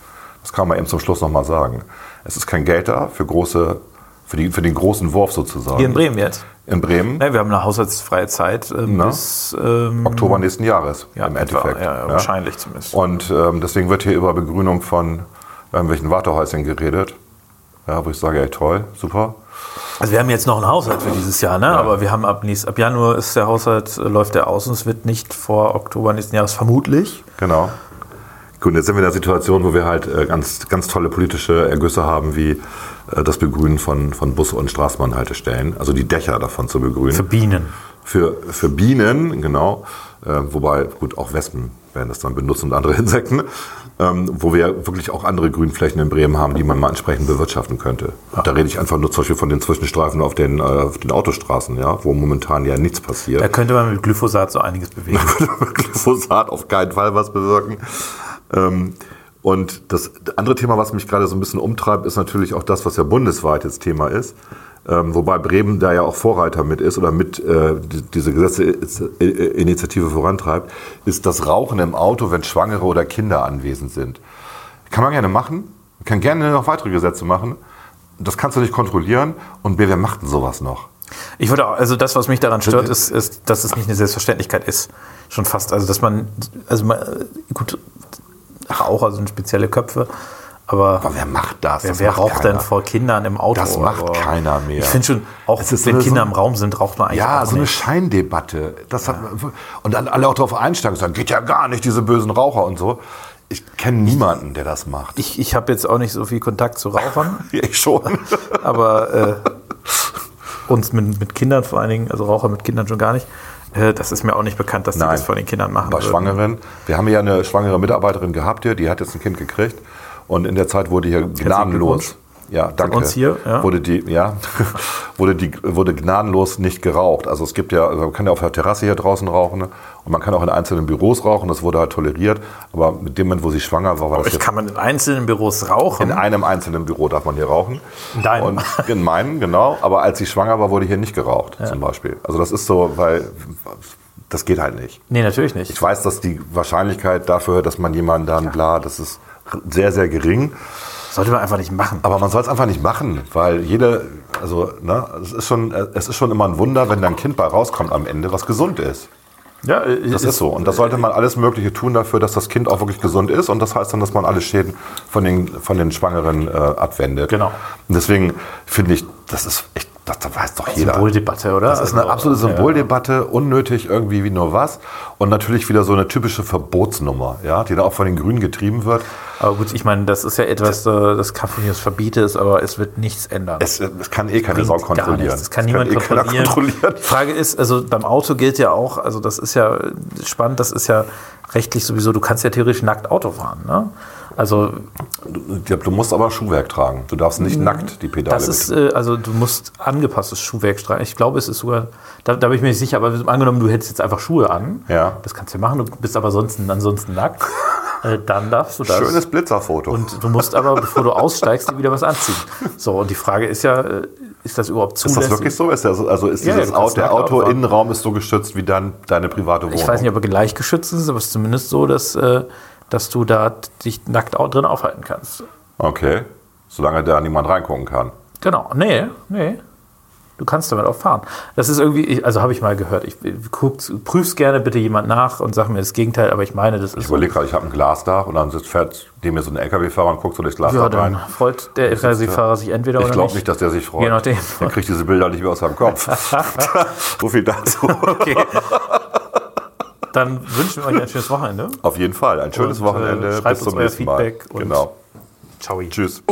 Das kann man eben zum Schluss nochmal sagen. Es ist kein Geld da für große, für, die, für den großen Wurf sozusagen. Hier in Bremen jetzt. In Bremen, Ja, wir haben eine haushaltsfreie Zeit ähm, bis ähm, Oktober nächsten Jahres ja, im etwa, Endeffekt. Ja, wahrscheinlich zumindest. Und ähm, deswegen wird hier über Begrünung von irgendwelchen Wartehäuschen geredet. Ja, wo ich sage, ey, toll, super. Also wir haben jetzt noch einen Haushalt für dieses Jahr, ne? aber wir haben ab, nächst, ab Januar ist der Haushalt, äh, läuft der aus und es wird nicht vor Oktober nächsten Jahres vermutlich. Genau. Gut, jetzt sind wir in der Situation, wo wir halt äh, ganz, ganz tolle politische Ergüsse haben, wie äh, das Begrünen von, von Bus- und Straßenbahnhaltestellen, also die Dächer davon zu begrünen. Für Bienen. Für, für Bienen, genau. Wobei, gut, auch Wespen werden das dann benutzen und andere Insekten. Ähm, wo wir wirklich auch andere Grünflächen in Bremen haben, die man mal entsprechend bewirtschaften könnte. Und da rede ich einfach nur zum Beispiel von den Zwischenstreifen auf den, äh, auf den Autostraßen, ja, wo momentan ja nichts passiert. Da könnte man mit Glyphosat so einiges bewegen. Glyphosat auf keinen Fall was bewirken. Ähm, und das andere Thema, was mich gerade so ein bisschen umtreibt, ist natürlich auch das, was ja bundesweit jetzt Thema ist. Ähm, wobei Bremen da ja auch Vorreiter mit ist oder mit äh, die, diese Gesetzeinitiative vorantreibt, ist das Rauchen im Auto, wenn Schwangere oder Kinder anwesend sind. Kann man gerne machen. Kann gerne noch weitere Gesetze machen. Das kannst du nicht kontrollieren. Und wer, wer macht denn sowas noch? Ich würde auch, also das, was mich daran stört, ist, ist, dass es nicht eine Selbstverständlichkeit ist. Schon fast. Also, dass man, also man, gut, Raucher sind spezielle Köpfe, aber. Aber wer macht das? Wer, Das wer macht raucht keiner. denn vor Kindern im Auto? Das macht Aber keiner mehr. Ich finde schon, auch wenn so- Kinder so- im Raum sind, raucht man eigentlich Ja, auch so eine nicht. Scheindebatte. Das hat, und dann alle auch darauf einsteigen und sagen, geht ja gar nicht, diese bösen Raucher und so. Ich kenne niemanden, der das macht. Ich, ich habe jetzt auch nicht so viel Kontakt zu Rauchern, Ich schon. aber äh, uns mit, mit Kindern vor allen Dingen, also Raucher mit Kindern schon gar nicht. Äh, das ist mir auch nicht bekannt, dass die Nein. das vor den Kindern machen. Bei würden. Schwangeren. Wir haben ja eine schwangere Mitarbeiterin gehabt hier, die hat jetzt ein Kind gekriegt. Und in der Zeit wurde hier gnadenlos. Ja, danke. uns hier, ja. Wurde die, ja, wurde die, wurde gnadenlos nicht geraucht. Also es gibt ja, man kann ja auf der Terrasse hier draußen rauchen ne? und man kann auch in einzelnen Büros rauchen. Das wurde halt toleriert. Aber mit dem Moment, wo sie schwanger war, war das Ich jetzt kann man in einzelnen Büros rauchen. in einem einzelnen Büro darf man hier rauchen. In deinem. Und in meinem, genau. Aber als sie schwanger war, wurde hier nicht geraucht, zum Beispiel. Also das ist so, weil das geht halt nicht. nee, natürlich nicht. Ich weiß, dass die Wahrscheinlichkeit dafür, dass man jemanden dann bla, das ist sehr, sehr gering. Sollte man einfach nicht machen. Aber man soll es einfach nicht machen, weil jede, also, ne, es ist schon, es ist schon immer ein Wunder, wenn da ein Kind bei rauskommt am Ende, was gesund ist. Ja, äh, Das ist so. Und da sollte man alles Mögliche tun dafür, dass das Kind auch wirklich gesund ist. Und das heißt dann, dass man alle Schäden von den, von den Schwangeren äh, abwendet. Genau. Und deswegen finde ich, das ist echt, das, das weiß doch jeder. Symboldebatte, oder? Das ist eine Also, absolute ja. Symboldebatte, unnötig irgendwie wie nur was. Und natürlich wieder so eine typische Verbotsnummer, ja, die da auch von den Grünen getrieben wird. Aber gut, ich meine, das ist ja etwas, äh, das Kaffeenews verbietet, aber es wird nichts ändern. Es, es kann eh keine Sau kontrollieren. Das kann niemand eh keiner kontrollieren. kontrollieren. Die Frage ist, also beim Auto gilt ja auch, also das ist ja spannend, das ist ja rechtlich sowieso, du kannst ja theoretisch nackt Auto fahren. Ne? Also Ja, Du musst aber Schuhwerk tragen. Du darfst nicht nackt die Pedale das ist, äh, also du musst angepasstes Schuhwerk tragen. Ich glaube, es ist sogar, da, da bin ich mir nicht sicher, aber angenommen, du hättest jetzt einfach Schuhe an, Ja. das kannst du ja machen, du bist aber sonst, ansonsten nackt, äh, dann darfst du das. Schönes Blitzerfoto. Und du musst aber, bevor du aussteigst, dir wieder was anziehen. So, und die Frage ist ja, äh, ist das überhaupt ist zulässig? das wirklich so? Ist das, also ist Ja, dieses du kannst Auto, der. Auto-Innenraum ist so geschützt wie dann deine private Wohnung? Ich weiß nicht, ob er gleich geschützt ist, aber es ist zumindest so, dass, äh, dass du da dich nackt drin aufhalten kannst. Okay. Solange da niemand reingucken kann. Genau. Nee, nee. Du kannst damit auch fahren. Das ist irgendwie, ich- also habe ich mal gehört. Ich prüf's gerne bitte jemand nach und sag mir das Gegenteil, aber ich meine, das Ich ist. überlege gerade, ich habe ein Glasdach und dann sitzt, fährt neben mir so ein LKW-Fahrer und guckt so durchs Glasdach ja, dann rein. freut der LKW-Fahrer sich entweder Ich oder glaube nicht. nicht, dass der sich freut. Je nachdem. Der kriegt diese Bilder nicht mehr aus seinem Kopf. so viel dazu. Okay. Dann wünschen wir euch ein schönes Wochenende. Auf jeden Fall. Ein schönes Und, äh, Wochenende. schreibt Bis uns zum euer nächsten Mal. Feedback und- Genau. Ciao. Tschüss.